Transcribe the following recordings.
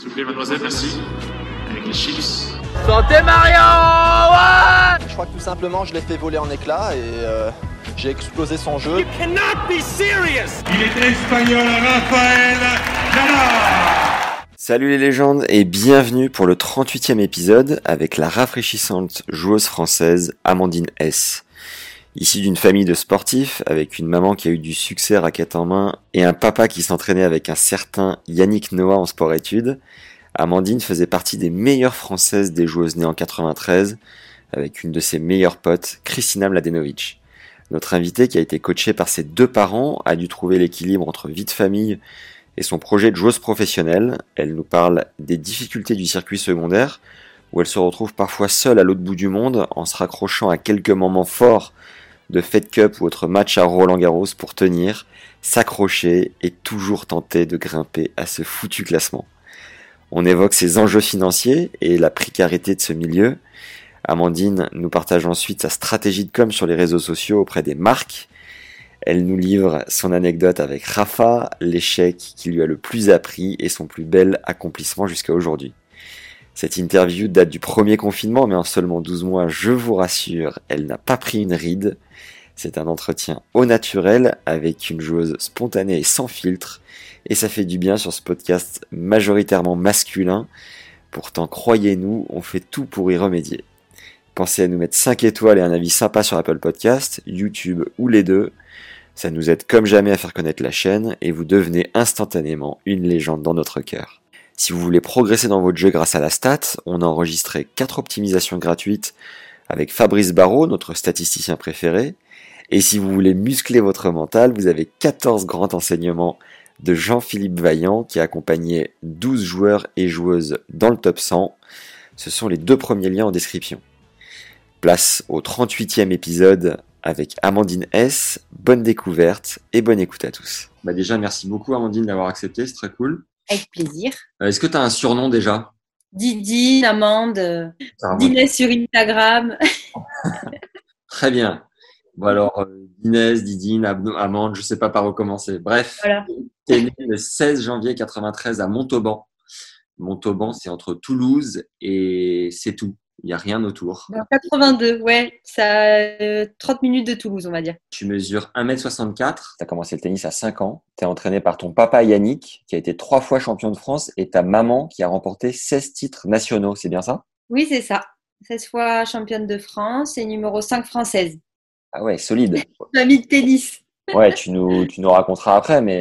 S'il vous plaît, mademoiselle, merci. Avec les chips. Santé Mario ouais Je crois que tout simplement, je l'ai fait voler en éclats et euh, j'ai explosé son jeu. cannot be serious Il est espagnol, Rafael Nadal Salut les légendes et bienvenue pour le 38e épisode avec la rafraîchissante joueuse française Amandine S. Issue d'une famille de sportifs, avec une maman qui a eu du succès raquette en main et un papa qui s'entraînait avec un certain Yannick Noah en sport-études, Amandine faisait partie des meilleures françaises des joueuses nées en 93, avec une de ses meilleures potes, Kristina Mladenovic. Notre invitée, qui a été coachée par ses deux parents, a dû trouver l'équilibre entre vie de famille et son projet de joueuse professionnelle. Elle nous parle des difficultés du circuit secondaire, où elle se retrouve parfois seule à l'autre bout du monde en se raccrochant à quelques moments forts de Fed Cup ou autre match à Roland Garros pour tenir, s'accrocher et toujours tenter de grimper à ce foutu classement. On évoque ses enjeux financiers et la précarité de ce milieu. Amandine nous partage ensuite sa stratégie de com sur les réseaux sociaux auprès des marques. Elle nous livre son anecdote avec Rafa, l'échec qui lui a le plus appris et son plus bel accomplissement jusqu'à aujourd'hui. Cette interview date du premier confinement, mais en seulement 12 mois, je vous rassure, elle n'a pas pris une ride. C'est un entretien au naturel avec une joueuse spontanée et sans filtre, et ça fait du bien sur ce podcast majoritairement masculin. Pourtant, croyez-nous, on fait tout pour y remédier. Pensez à nous mettre 5 étoiles et un avis sympa sur Apple Podcast, YouTube ou les deux. Ça nous aide comme jamais à faire connaître la chaîne et vous devenez instantanément une légende dans notre cœur. Si vous voulez progresser dans votre jeu grâce à la stat, on a enregistré 4 optimisations gratuites avec Fabrice Barrault, notre statisticien préféré. Et si vous voulez muscler votre mental, vous avez 14 grands enseignements de Jean-Philippe Vaillant qui a accompagné 12 joueurs et joueuses dans le top 100. Ce sont les deux premiers liens en description. Place au 38e épisode avec Amandine S. Bonne découverte et bonne écoute à tous. Bah déjà, merci beaucoup Amandine d'avoir accepté, c'est très cool. Avec plaisir. Euh, Est-ce que tu as un surnom déjà? Didi, Amande, Dinès sur Instagram. Très bien. Bon alors, euh, Inès, Didine, Ab- Amande, je sais pas par où commencer. Bref, Voilà. tu es né le 16 janvier 93 à Montauban. Montauban, c'est entre Toulouse et c'est tout. Il n'y a rien autour. Dans 82, ouais. Ça a euh, 30 minutes de Toulouse, on va dire. Tu mesures 1m64. Tu as commencé le tennis à 5 ans. Tu es entraîné par ton papa Yannick, qui a été trois fois champion de France, et ta maman, qui a remporté 16 titres nationaux. C'est bien ça? Oui, c'est ça. 16 fois championne de France et numéro 5 française. Ah ouais, solide. Famille de tennis. Ouais, tu nous, tu nous raconteras après, mais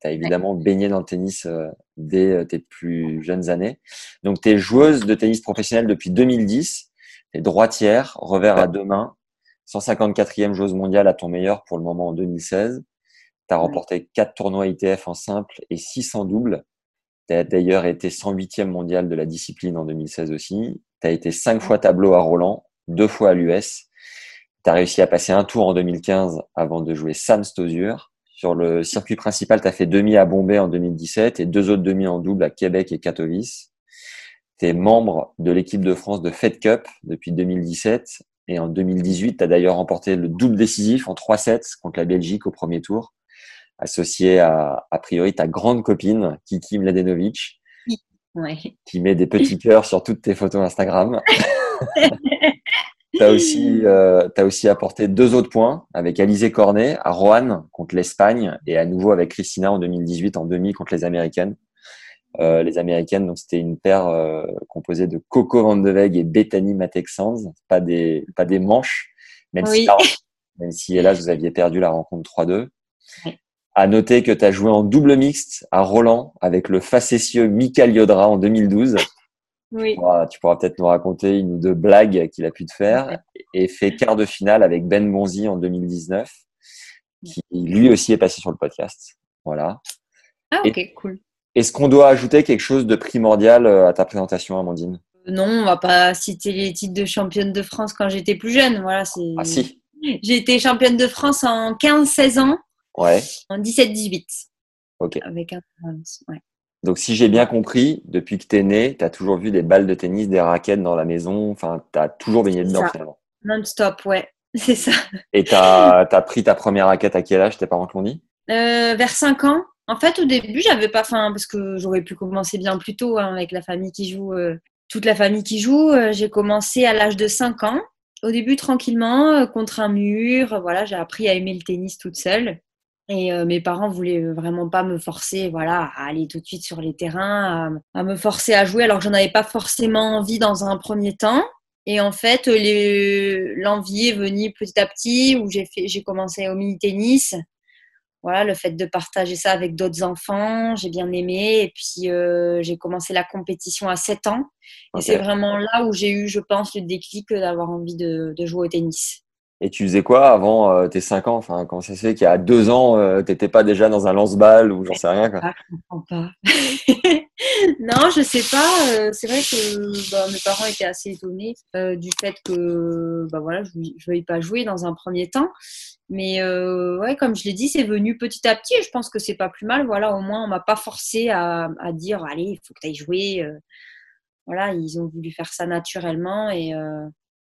tu as évidemment baigné dans le tennis euh, dès euh, tes plus jeunes années. Donc, tu es joueuse de tennis professionnelle depuis 2010. Tu es droitière, revers à deux mains, 154e joueuse mondiale à ton meilleur pour le moment en 2016. Tu as Ouais. remporté quatre tournois ITF en simple et 6 en double. Tu as d'ailleurs été 108e mondial de la discipline en 2016 aussi. Tu as été cinq fois tableau à Roland, deux fois à l'US. Tu as réussi à passer un tour en 2015 avant de jouer Sam Stosur. Sur le circuit principal, tu as fait demi à Bombay en 2017 et deux autres demi en double à Québec et Katowice. Tu es membre de l'équipe de France de Fed Cup depuis 2017 et en 2018, tu as d'ailleurs remporté le double décisif en 3 sets contre la Belgique au premier tour, associé à, a priori, ta grande copine, Kiki Mladenovic, Ouais. qui met des petits cœurs sur toutes tes photos Instagram. Tu as aussi, euh, t'as aussi apporté deux autres points avec Alizé Cornet à Roanne contre l'Espagne et à nouveau avec Christina en 2018 en demi contre les Américaines. Euh, les Américaines, donc c'était une paire euh, composée de Coco Van de Weg et Bethany Mattek-Sands, pas des, pas des manches, même, si, même si hélas vous aviez perdu la rencontre 3-2. Oui. À noter que tu as joué en double mixte à Roland avec le facétieux Mikael Yodra en 2012 Oui. tu pourras peut-être nous raconter une ou deux blagues qu'il a pu te faire et fait quart de finale avec Ben Bonzi en 2019 qui lui aussi est passé sur le podcast. Voilà. Ah, ok, cool. Est-ce qu'on doit ajouter quelque chose de primordial euh, à ta présentation, Amandine? Non, on va pas citer les titres de championne de France quand j'étais plus jeune. Voilà, c'est. Ah si, J'ai été championne de France en 15-16 ans, ouais. en 17-18. Ok. Avec un ouais. Donc si j'ai bien compris, depuis que tu es né, tu as toujours vu des balles de tennis, des raquettes dans la maison, enfin, tu as toujours baigné dedans Ça. finalement. Non-stop, ouais. C'est ça. Et tu as, pris ta première raquette à quel âge Tes parents te l'ont dit? Euh, vers 5 ans. En fait, au début, j'avais pas faim parce que j'aurais pu commencer bien plus tôt hein, avec la famille qui joue, euh, toute la famille qui joue. Euh, j'ai commencé à l'âge de 5 ans. Au début, tranquillement, contre un mur. Voilà, j'ai appris à aimer le tennis toute seule. Et euh, mes parents voulaient vraiment pas me forcer, voilà, à aller tout de suite sur les terrains, à, à me forcer à jouer, alors que j'en avais pas forcément envie dans un premier temps. Et en fait, les- l'envie est venue petit à petit, où j'ai fait, j'ai commencé au mini tennis voilà, le fait de partager ça avec d'autres enfants, j'ai bien aimé. Et puis, euh, j'ai commencé la compétition à 7 ans. Et c'est vraiment là où j'ai eu, je pense, le déclic d'avoir envie de, de jouer au tennis. Et tu faisais quoi avant euh, tes 5 ans? Enfin, comment ça se fait qu'il y a 2 ans, euh, t'étais pas déjà dans un lance-balle ou j'en sais rien quoi? Ah, je comprends pas. non, je sais pas. euh, C'est vrai que bah, mes parents étaient assez étonnés euh, du fait que bah, voilà, je ne veuille pas jouer dans un premier temps. Mais euh, ouais, comme je l'ai dit, c'est venu petit à petit et je pense que c'est pas plus mal. Voilà, au moins, on m'a pas forcé à, à dire allez, il faut que tu ailles jouer. euh. Voilà, ils ont voulu faire ça naturellement et,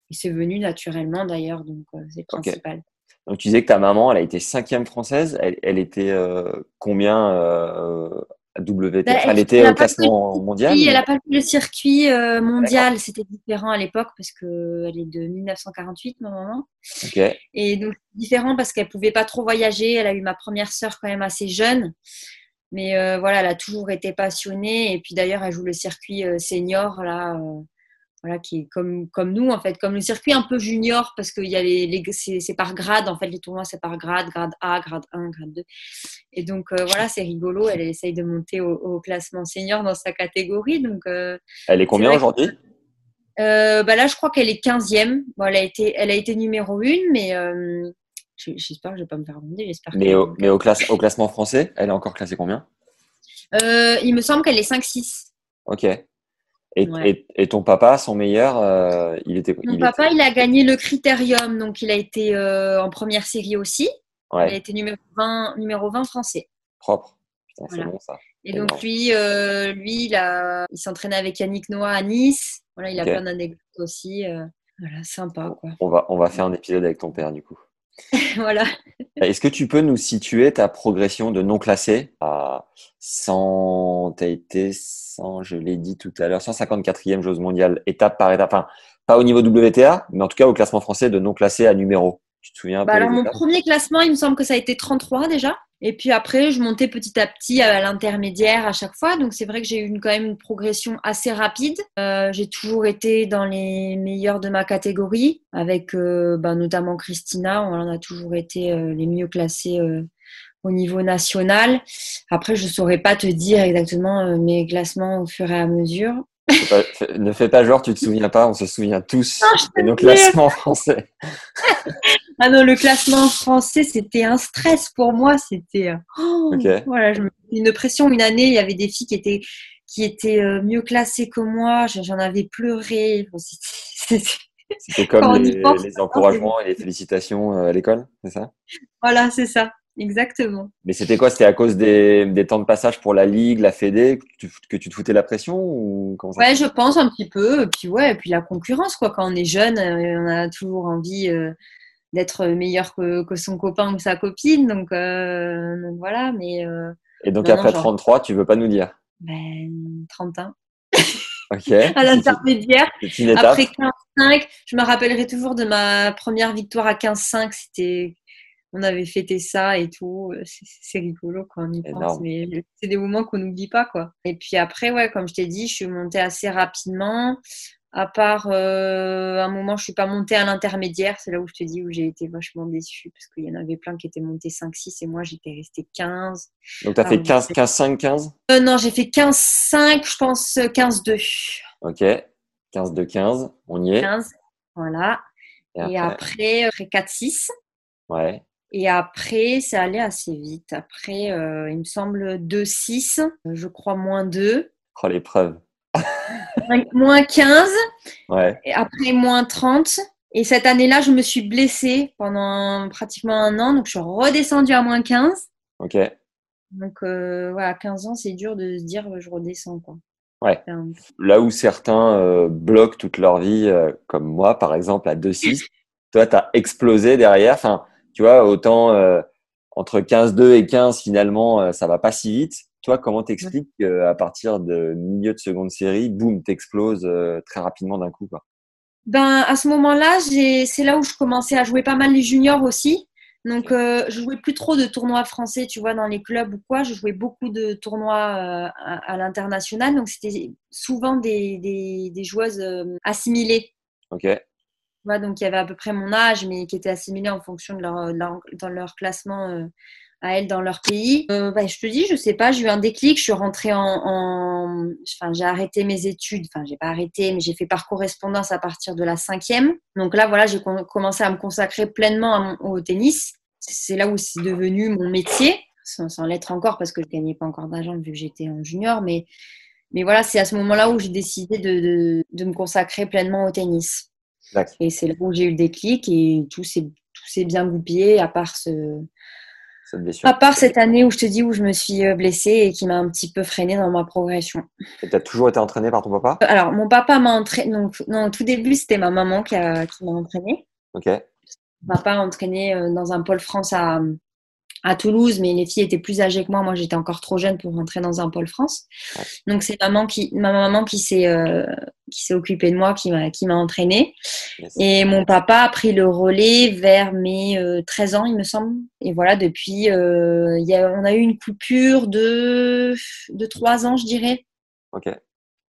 et c'est venu naturellement d'ailleurs, donc euh, c'est le Ok. principal. Donc tu disais que ta maman, elle a été cinquième française. Elle, elle était euh, combien euh, à Bah, Elle elle- était au classement mondial Oui, mais- elle n'a pas fait le circuit euh, mondial, c'était différent à l'époque parce qu'elle est de 1948, ma maman. Et donc, différent parce qu'elle pouvait pas trop voyager. Elle a eu ma première sœur quand même assez jeune. Mais voilà, elle a toujours été passionnée. Et puis d'ailleurs, elle joue le circuit senior, là, voilà, qui est comme, comme nous, en fait, comme le circuit un peu junior, parce que il y a les, les- c'est par grade, en fait, les tournois, c'est par grade, grade A, grade 1, grade 2. Et donc, euh, voilà, c'est rigolo. Elle essaye de monter au, au classement senior dans sa catégorie. Donc, euh, Elle est combien aujourd'hui? Euh, bah là, je crois qu'elle est 15e. Bon, elle, a été, elle a été numéro 1, mais je- j'espère que je ne vais pas me faire demander. J'espère Mais, au, mais au, classe, au classement français, elle est encore classée combien? Il me semble qu'elle est 5-6. Ok. Et, Ouais. et, et ton papa, son meilleur, euh, il était. Mon il papa, était- il a gagné le Critérium, donc il a été euh, en première série aussi. Il a été numéro 20, numéro 20 français. propre. Putain, c'est Voilà. bon ça. Et Énorme. donc lui, euh, lui il, a- il s'entraînait avec Yannick Noah à Nice. Voilà, il a Ok. plein d'anecdotes aussi. voilà, sympa quoi. On va, on va faire un épisode avec ton père du coup. voilà. Est-ce que tu peux nous situer ta progression de non classé à 100, t'as été 100, je l'ai dit tout à l'heure, 154e joueuse mondiale, étape par étape, enfin, pas au niveau WTA, mais en tout cas au classement français de non classé à numéro. Tu te souviens Bah alors mon premier classement, il me semble que ça a été 33 déjà. Et puis après, je montais petit à petit à l'intermédiaire à chaque fois. Donc c'est vrai que j'ai eu une, quand même une progression assez rapide. Euh, j'ai toujours été dans les meilleurs de ma catégorie, avec euh, bah, notamment Christina. On en a toujours été euh, les mieux classés au niveau national. Après, je saurais pas te dire exactement mes classements au fur et à mesure. Pas- ne fais pas genre, tu te souviens pas, on se souvient tous Non, de nos classements français. Ah non, le classement français, c'était un stress pour moi. C'était euh, oh, voilà, je me une pression. Une année, il y avait des filles qui étaient qui étaient euh, mieux classées que moi. J'en avais pleuré. C'était- comme les, pense, les encouragements et les félicitations euh, à l'école, c'est ça? Voilà, c'est ça, exactement. Mais c'était quoi? C'était à cause des, des temps de passage pour la Ligue, la Fédé, que tu, que tu te foutais la pression ou comment ça Ouais, je pense un petit peu. Et puis ouais, et puis la concurrence, quoi. Quand on est jeune, on a toujours envie euh, d'être meilleur que, que son copain ou sa copine. Donc, euh, donc voilà. Mais euh, Et donc Non, après non, genre- 33, tu veux pas nous dire? Ben, 30 ans. Ok. À l'intermédiaire. Après 15-5, je me rappellerai toujours de ma première victoire à 15-5. C'était, on avait fêté ça et tout. C'est rigolo quand on y pense, mais c'est des moments qu'on n'oublie pas, quoi. Et puis après, ouais, comme je t'ai dit, je suis montée assez rapidement. À part euh, un moment, je suis pas montée à l'intermédiaire. C'est là où je te dis où j'ai été vachement déçue parce qu'il y en avait plein qui étaient montés 5-6 et moi j'étais restée 15. Donc tu as fait Ah, 15, c'est- 15, 5, 15 Euh, non, j'ai fait 15-5, je pense 15-2. Ok. 15 de 15, on y est. 15, voilà. Et après, après, après 4-6. ouais. Et après, ça allait assez vite. Après, euh, il me semble 2,6, je crois moins 2. Oh, l'épreuve. moins 15. Ouais. Et après, moins 30. Et cette année-là, je me suis blessée pendant pratiquement un an. Donc, je suis redescendue à moins 15. Ok. Donc, euh, voilà, 15 ans, c'est dur de se dire je redescends. Quoi. Ouais. Enfin, Là où certains euh, bloquent toute leur vie, euh, comme moi, par exemple, à 2,6, toi, tu as explosé derrière. Enfin, tu vois, autant euh, entre 15,2 et 15, finalement, euh, ça va pas si vite. Toi, comment t'expliques qu'à partir de milieu de seconde série, boum, t'exploses euh, très rapidement d'un coup quoi? Ben, à ce moment-là, c'est là où je commençais à jouer pas mal les juniors aussi. Donc, euh, je jouais plus trop de tournois français, tu vois, dans les clubs ou quoi. Je jouais beaucoup de tournois euh, à, à l'international. Donc, c'était souvent des, des, des joueuses euh, assimilées. Ok. Tu vois, donc, il y avait à peu près mon âge, mais qui étaient assimilées en fonction de leur, de leur- dans leur classement à elles dans leur pays. Euh, bah, je te dis, je sais pas, j'ai eu un déclic. Je suis rentrée en. en- Enfin, j'ai arrêté mes études. Enfin, j'ai pas arrêté, mais j'ai fait par correspondance à partir de la cinquième. Donc là, voilà, j'ai com- commencé à me consacrer pleinement mon- au tennis. C'est là où c'est devenu mon métier, sans, sans l'être encore parce que je gagnais pas encore d'argent vu que j'étais en junior. Mais, mais voilà, c'est à ce moment-là où j'ai décidé de, de, de me consacrer pleinement au tennis. Et c'est là où j'ai eu le déclic et tout s'est bien goupillé à part ce, Cette blessure. à part cette année où je te dis où je me suis euh, blessée et qui m'a un petit peu freinée dans ma progression. Et t'as toujours été entraîné par ton papa? Alors, mon papa m'a entraîné. Donc, non, au tout début, c'était ma maman qui, a- qui m'a entraînée. Ok. Mon papa a entraîné euh, dans un pôle France à, à Toulouse, mais les filles étaient plus âgées que moi. Moi, j'étais encore trop jeune pour rentrer dans un pôle France. Donc, c'est maman qui, ma maman qui s'est, euh, qui s'est occupée de moi, qui m'a, qui m'a entraînée. Et mon papa a pris le relais vers mes euh, 13 ans, il me semble. Et voilà, depuis, euh, il y a, on a eu une coupure de, de 3 ans, je dirais. Ok.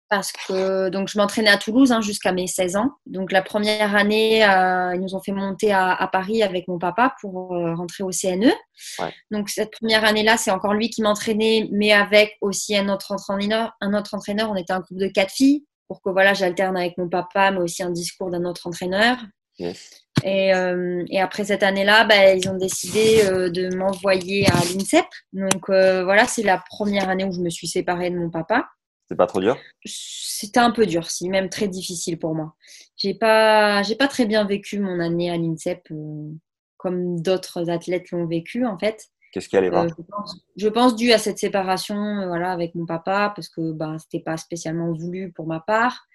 Parce que donc je m'entraînais à Toulouse hein, jusqu'à mes 16 ans. Donc la première année, euh, ils nous ont fait monter à, à Paris avec mon papa pour euh, rentrer au CNE. Ouais. Donc cette première année-là, c'est encore lui qui m'entraînait, mais avec aussi un autre entraîneur. Un autre entraîneur. On était un groupe de quatre filles pour que voilà, j'alterne avec mon papa, mais aussi un discours d'un autre entraîneur. Yes. Et, euh, et après cette année-là, bah, ils ont décidé euh, de m'envoyer à l'INSEP. Donc euh, voilà, c'est la première année où je me suis séparée de mon papa. C'est pas trop dur? C'était un peu dur, si même très difficile pour moi. J'ai pas, j'ai pas très bien vécu mon année à l'INSEP, euh, comme d'autres athlètes l'ont vécu en fait. Qu'est-ce qui allait pas Euh, je, pense, je pense dû à cette séparation, euh, voilà, avec mon papa, parce que bah, c'était pas spécialement voulu pour ma part.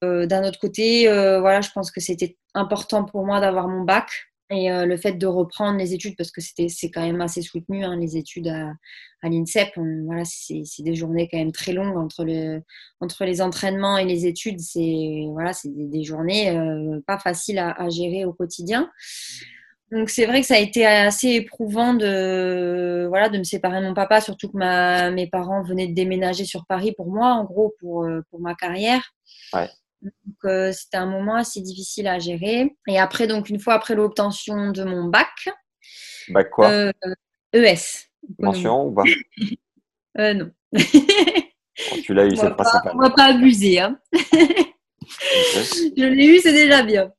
D'un autre côté, voilà, je pense que c'était important pour moi d'avoir mon bac et euh, le fait de reprendre les études, parce que c'était c'est quand même assez soutenu, hein, les études à, à l'INSEP. Voilà, c'est des journées quand même très longues entre, le, entre les entraînements et les études. C'est voilà, c'est des, journées euh, pas faciles à, gérer au quotidien. Donc c'est vrai que ça a été assez éprouvant de voilà de me séparer de mon papa, surtout que mes parents venaient de déménager sur Paris pour moi, en gros pour euh, pour ma carrière. Ouais. Donc euh, c'était un moment assez difficile à gérer. Et après donc une fois après l'obtention de mon bac, Bac quoi? euh, ES. Mention ou pas? Euh, non. Bon, Tu l'as eu, c'est pas, principal. on va pas abuser. Hein. Je l'ai eu, c'est déjà bien.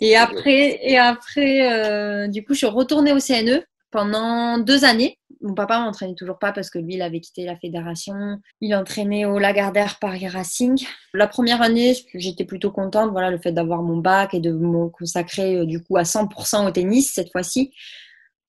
Et après, et après euh, du coup, je suis retournée au CNE pendant deux années. Mon papa m'entraînait toujours pas parce que lui, il avait quitté la fédération. Il entraînait au Lagardère Paris Racing. La première année, j'étais plutôt contente. Voilà, le fait d'avoir mon bac et de me consacrer euh, du coup à 100% au tennis cette fois-ci.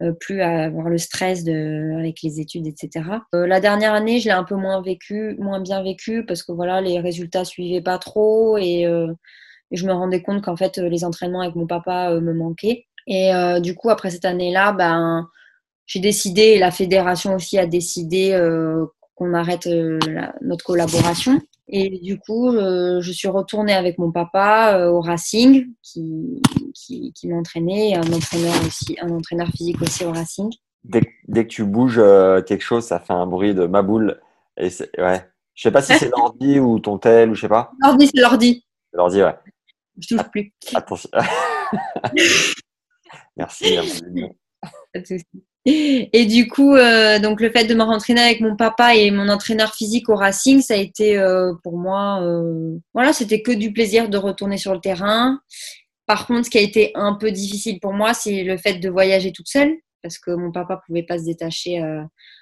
Euh, plus à avoir le stress avec les études, etc. Euh, la dernière année, je l'ai un peu moins vécu, moins bien vécu parce que voilà, les résultats suivaient pas trop et, et je me rendais compte qu'en fait, les entraînements avec mon papa me manquaient. Et du coup, après cette année-là, ben, j'ai décidé, et la fédération aussi a décidé euh, qu'on arrête euh, la- notre collaboration. Et du coup, euh, je suis retournée avec mon papa au Racing, qui, qui, qui m'entraînait, et un entraîneur aussi, un entraîneur physique aussi au Racing. Dès, que- dès que tu bouges quelque chose, ça fait un bruit de ma boule. Et ouais. Je sais pas si c'est l'ordi ou ton tel ou je sais pas. L'ordi, c'est l'ordi. L'ordi, ouais. Je touche plus. Attention. Merci. merci. Pas de souci. Et du coup, euh, donc le fait de me rentraîner avec mon papa et mon entraîneur physique au Racing, ça a été euh, pour moi, euh, voilà, c'était que du plaisir de retourner sur le terrain. Par contre, ce qui a été un peu difficile pour moi, c'est le fait de voyager toute seule, parce que mon papa pouvait pas se détacher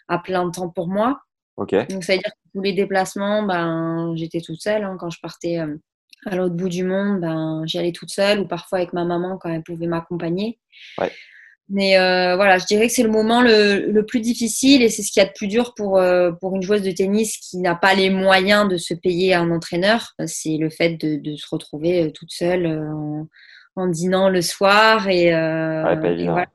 à plein temps pour moi. Ok. Donc, ça veut dire que tous les déplacements, ben, j'étais toute seule. hein. Quand je partais à l'autre bout du monde, ben, j'y allais toute seule ou parfois avec ma maman quand elle pouvait m'accompagner. Ouais. Mais euh, voilà, je dirais que c'est le moment le, le plus difficile et c'est ce qu'il y a de plus dur pour, euh, pour une joueuse de tennis qui n'a pas les moyens de se payer un entraîneur. C'est le fait de, de se retrouver euh, toute seule euh, en, en dînant le soir et, euh, Ouais, pas et évident. voilà.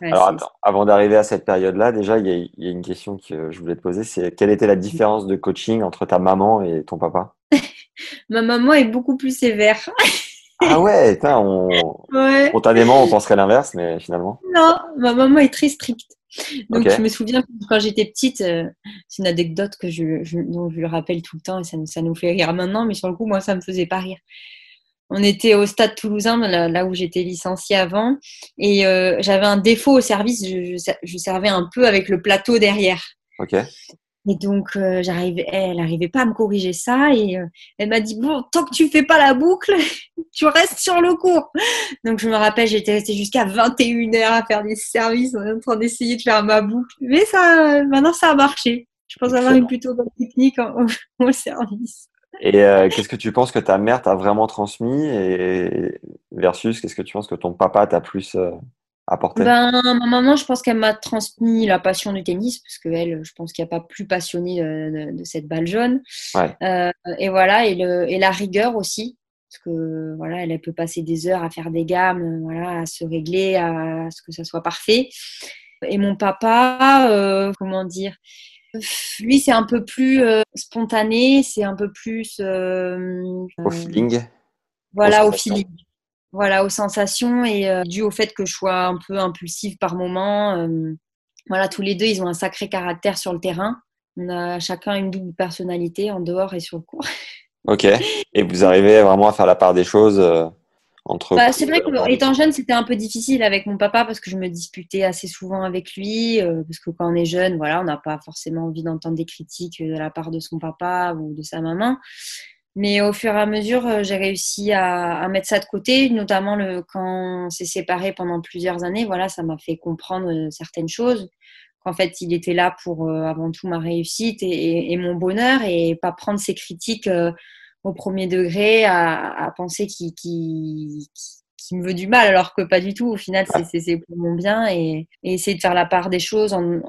Ouais, Alors attends, avant d'arriver à cette période-là, déjà, il y, y a une question que je voulais te poser, c'est quelle était la différence de coaching entre ta maman et ton papa? Ma maman est beaucoup plus sévère. Ah ouais, putain, on... Ouais. spontanément, on penserait l'inverse, mais finalement. Non, ma maman est très stricte. Donc je me souviens quand j'étais petite, euh, c'est une anecdote que je, je- dont je le rappelle tout le temps et ça, nous- ça nous fait rire maintenant, mais sur le coup, moi, ça me faisait pas rire. On était au stade toulousain, là, là où j'étais licenciée avant, et euh, j'avais un défaut au service, je, je- je servais un peu avec le plateau derrière. Ok. Et donc, euh, j'arrivais, elle n'arrivait pas à me corriger ça. Et euh, elle m'a dit, bon, tant que tu fais pas la boucle, tu restes sur le cours. Donc, je me rappelle, j'étais restée jusqu'à 21h à faire des services en train d'essayer de faire ma boucle. Mais ça, maintenant, ça a marché. Je pense avoir une plutôt bonne technique en- service. Et euh, qu'est-ce que tu penses que ta mère t'a vraiment transmis et versus qu'est-ce que tu penses que ton papa t'a plus apporté? Ben, ma maman, je pense qu'elle m'a transmis la passion du tennis, parce qu'elle, je pense qu'il n'y a pas plus passionné de, cette balle jaune. Ouais. Euh, et voilà, et, le, et la rigueur aussi, parce que voilà, elle, elle peut passer des heures à faire des gammes, voilà, à se régler, à, ce que ça soit parfait. Et mon papa, euh, comment dire, lui, c'est un peu plus euh, spontané, c'est un peu plus. Au feeling? voilà, au feeling. Voilà, aux sensations et euh, dû au fait que je sois un peu impulsive par moment. euh, voilà, tous les deux, ils ont un sacré caractère sur le terrain. On a chacun une double personnalité en dehors et sur le court. Ok. Et vous arrivez vraiment à faire la part des choses euh, entre. Bah, c'est vrai entre- que étant jeune, c'était un peu difficile avec mon papa parce que je me disputais assez souvent avec lui. euh, parce que quand on est jeune, voilà, on n'a pas forcément envie d'entendre des critiques euh, de la part de son papa ou de sa maman. Mais au fur et à mesure, euh, j'ai réussi à, à mettre ça de côté, notamment le, quand on s'est séparés pendant plusieurs années. Voilà, ça m'a fait comprendre euh, certaines choses. Qu'en fait, il était là pour euh, avant tout ma réussite et, et- mon bonheur et pas prendre ses critiques euh, au premier degré à, à penser qu'il qu'il me veut du mal, alors que pas du tout. Au final, c'est- pour mon bien et, et essayer de faire la part des choses en-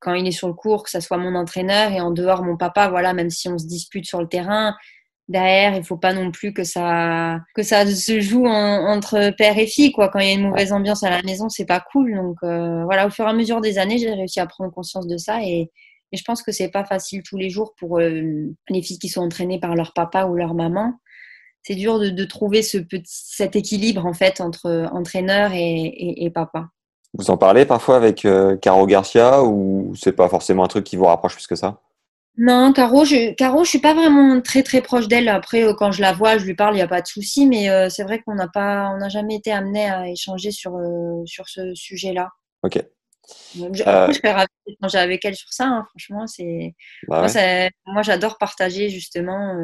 quand il est sur le cours, que ça soit mon entraîneur et en dehors mon papa. Voilà, même si on se dispute sur le terrain, derrière, il faut pas non plus que ça que ça se joue en- entre père et fille. Quoi. Quand il y a une mauvaise ambiance à la maison, c'est pas cool. Donc euh, voilà, au fur et à mesure des années, j'ai réussi à prendre conscience de ça et je pense que c'est pas facile tous les jours pour euh, les filles qui sont entraînées par leur papa ou leur maman. C'est dur de, trouver cet équilibre en fait entre entraîneur et papa. Vous en parlez parfois avec euh, Caro Garcia ou c'est pas forcément un truc qui vous rapproche plus que ça? Non, Caro, je, Caro, je suis pas vraiment très très proche d'elle. Après, euh, quand je la vois, je lui parle, il n'y a pas de souci. Mais euh, c'est vrai qu'on n'a pas, on n'a jamais été amené à échanger sur euh, sur ce sujet-là. Ok. Donc, je, serais ravie d'échanger avec elle sur ça. hein. Franchement, c'est Bah moi, ouais. moi, j'adore partager justement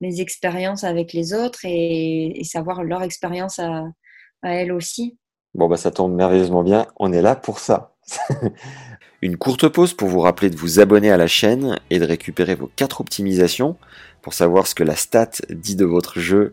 mes expériences avec les autres et, et savoir leur expérience à, à elles aussi. Bon, bah, ça tombe merveilleusement bien. On est là pour ça. Une courte pause pour vous rappeler de vous abonner à la chaîne et de récupérer vos 4 optimisations pour savoir ce que la stat dit de votre jeu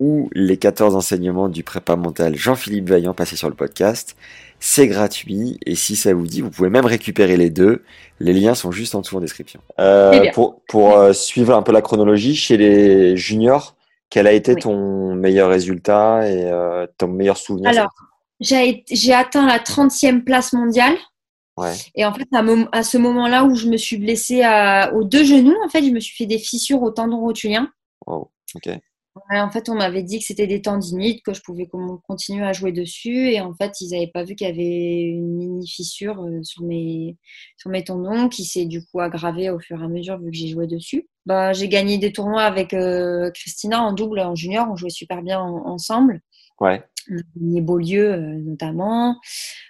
ou les 14 enseignements du prépa mental Jean-Philippe Vaillant passé sur le podcast. C'est gratuit et si ça vous dit, vous pouvez même récupérer les deux. Les liens sont juste en dessous en description. Euh, bien. pour pour euh, suivre un peu la chronologie, chez les juniors, quel a été Oui. ton meilleur résultat et euh, ton meilleur souvenir Alors, j'ai atteint la 30e place mondiale. Ouais. Et en fait, à, ce moment-là où je me suis blessée à- aux deux genoux, en fait, je me suis fait des fissures au tendon rotulien. Wow. Ok. Ouais, en fait, on m'avait dit que c'était des tendinites, que je pouvais continuer à jouer dessus. Et en fait, ils n'avaient pas vu qu'il y avait une mini fissure euh, sur mes, sur mes tendons qui s'est du coup aggravée au fur et à mesure vu que j'ai joué dessus. Bah, j'ai gagné des tournois avec euh, Christina en double, en junior. On jouait super bien en- ensemble. Ouais. On a gagné Beaulieu euh, notamment.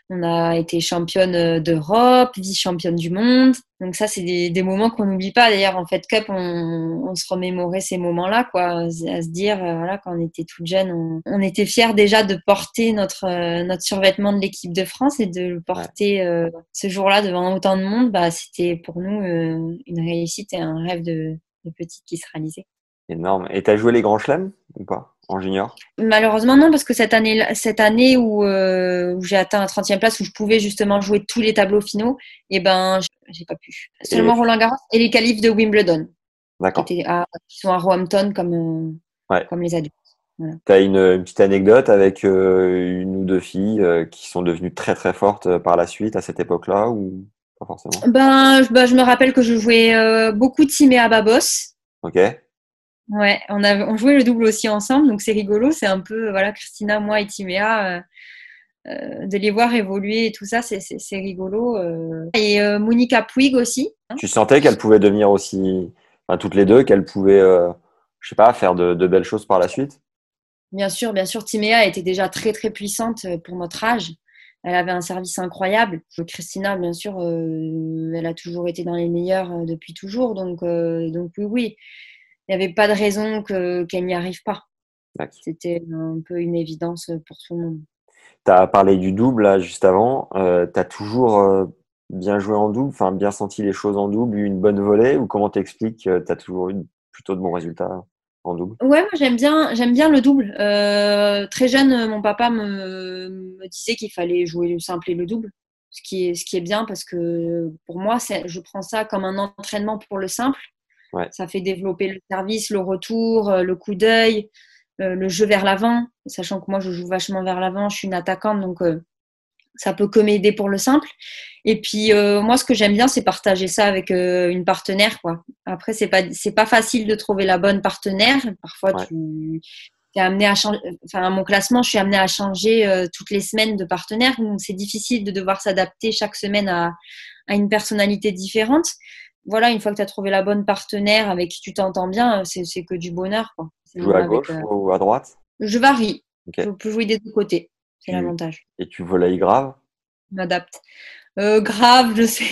On a été championne euh, d'Europe, vice-championne du monde. Donc ça, c'est des, des moments qu'on n'oublie pas. D'ailleurs, en Fed Cup, on, on se remémorait ces moments-là, quoi, à se dire, euh, voilà, quand on était toute jeune, on, on était fiers déjà de porter notre euh, notre survêtement de l'équipe de France et de le porter euh, ce jour-là devant autant de monde. Bah, c'était pour nous euh, une réussite et un rêve de, de petite qui se réalisait. Énorme. Et t'as joué les grands chelems ou pas? En junior? Malheureusement, non, parce que cette année, cette année où, euh, où j'ai atteint la 30e place, où je pouvais justement jouer tous les tableaux finaux, et ben, j'ai pas pu. Seulement Roland Garros et les qualifs de Wimbledon, D'accord. qui sont à Roehampton comme, euh, Ouais. comme les adultes. T'as une, une petite anecdote avec euh, une ou deux filles euh, qui sont devenues très très fortes par la suite à cette époque-là ou pas forcément? Ben, je, ben, je me rappelle que je jouais beaucoup de Timea Babos. Ok. Ouais, on, a, on jouait le double aussi ensemble, donc c'est rigolo. C'est un peu, voilà, Christina, moi et Timea, euh, euh, de les voir évoluer et tout ça, c'est- rigolo. euh. Et euh, Monica Puig aussi. hein. Tu sentais qu'elles pouvaient devenir aussi, enfin, toutes les deux, qu'elles pouvaient, euh, je sais pas, faire de, de belles choses par la suite? Bien sûr, bien sûr, Timéa était déjà très très puissante pour notre âge. Elle avait un service incroyable. Christina, bien sûr, elle a toujours été dans les meilleurs depuis toujours. Donc, donc oui, oui, il n'y avait pas de raison que- qu'elle n'y arrive pas. C'était un peu une évidence pour tout le monde. Tu as parlé du double là juste avant. Euh, tu as toujours euh, bien joué en double, enfin bien senti les choses en double, eu une bonne volée ou comment t'expliques que tu as toujours eu plutôt de bons résultats en double? Ouais, moi j'aime bien, j'aime bien le double. Euh, très jeune, euh, mon papa me, me disait qu'il fallait jouer le simple et le double, ce qui est, ce qui est bien parce que pour moi, c'est- je prends ça comme un entraînement pour le simple. Ouais. Ça fait développer le service, le retour, euh, le coup d'œil, euh, le jeu vers l'avant, sachant que moi je joue vachement vers l'avant, je suis une attaquante, donc euh, ça peut que m'aider pour le simple. Et puis euh, moi, ce que j'aime bien, c'est partager ça avec euh, une partenaire, quoi. Après, c'est pas c'est pas facile de trouver la bonne partenaire. Parfois, Ouais. tu es amené à changer. Enfin, à mon classement, je suis amenée à changer euh, toutes les semaines de partenaire, donc c'est difficile de devoir s'adapter chaque semaine à, à une personnalité différente. Voilà, une fois que tu as trouvé la bonne partenaire avec qui tu t'entends bien, euh, c'est que du bonheur, quoi. Tu joues à avec, gauche euh, ou à droite? Je varie. Ok. Je peux jouer des deux côtés. C'est Tu- l'avantage. et tu voleilles grave? Je m'adapte. Euh, grave, je sais.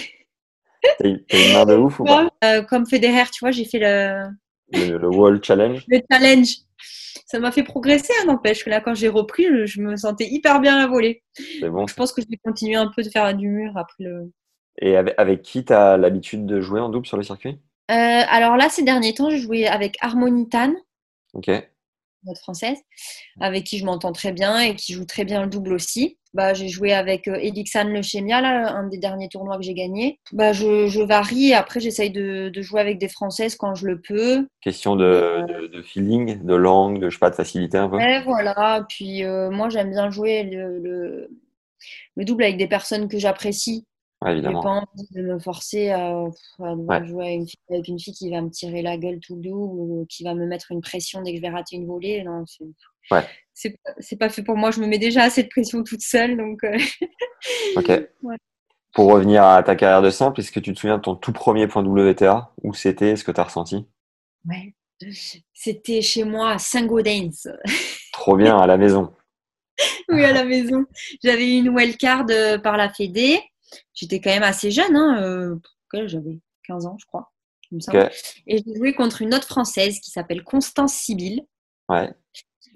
T'as une main de ouf ou pas? Euh, comme Federer, tu vois, j'ai fait le, le, le Wall Challenge le challenge. Ça m'a fait progresser, hein, n'empêche que là, quand j'ai repris, je, je me sentais hyper bien à voler. C'est bon. Je pense que je vais continuer un peu de faire du mur après le. Et avec, avec qui tu as l'habitude de jouer en double sur le circuit? Euh, alors là, ces derniers temps, je jouais avec Harmonie Tan, Ok. notre française, avec qui je m'entends très bien et qui joue très bien le double aussi. Bah, j'ai joué avec euh, Elixan Lechemia, là, un des derniers tournois que j'ai gagné. Bah, je, je varie après, j'essaye de, de jouer avec des françaises quand je le peux. Question de, de, de feeling, de langue, de, je sais pas, de facilité un peu? Ouais, voilà. Puis euh, moi, j'aime bien jouer le, le, le double avec des personnes que j'apprécie. Ouais, J'ai pas envie de me forcer à, à devoir Ouais. jouer avec une, fille, avec une fille qui va me tirer la gueule tout le ou qui va me mettre une pression dès que je vais rater une volée. Non, c'est Ouais. c'est pas- c'est pas fait pour moi. Je me mets déjà assez de pression toute seule. Donc, euh, Ok. Pour revenir à ta carrière de simple, est-ce que tu te souviens de ton tout premier point WTA Où c'était? Ce que tu as ressenti? Ouais. C'était chez moi à Saint-Gaudens. Trop bien, à la maison. oui, à la maison. J'avais eu une wildcard euh, par la Fédé. J'étais quand même assez jeune. Hein, euh, J'avais 15 ans, je crois. Et j'ai joué contre une autre Française qui s'appelle Constance Sibyl. Ouais.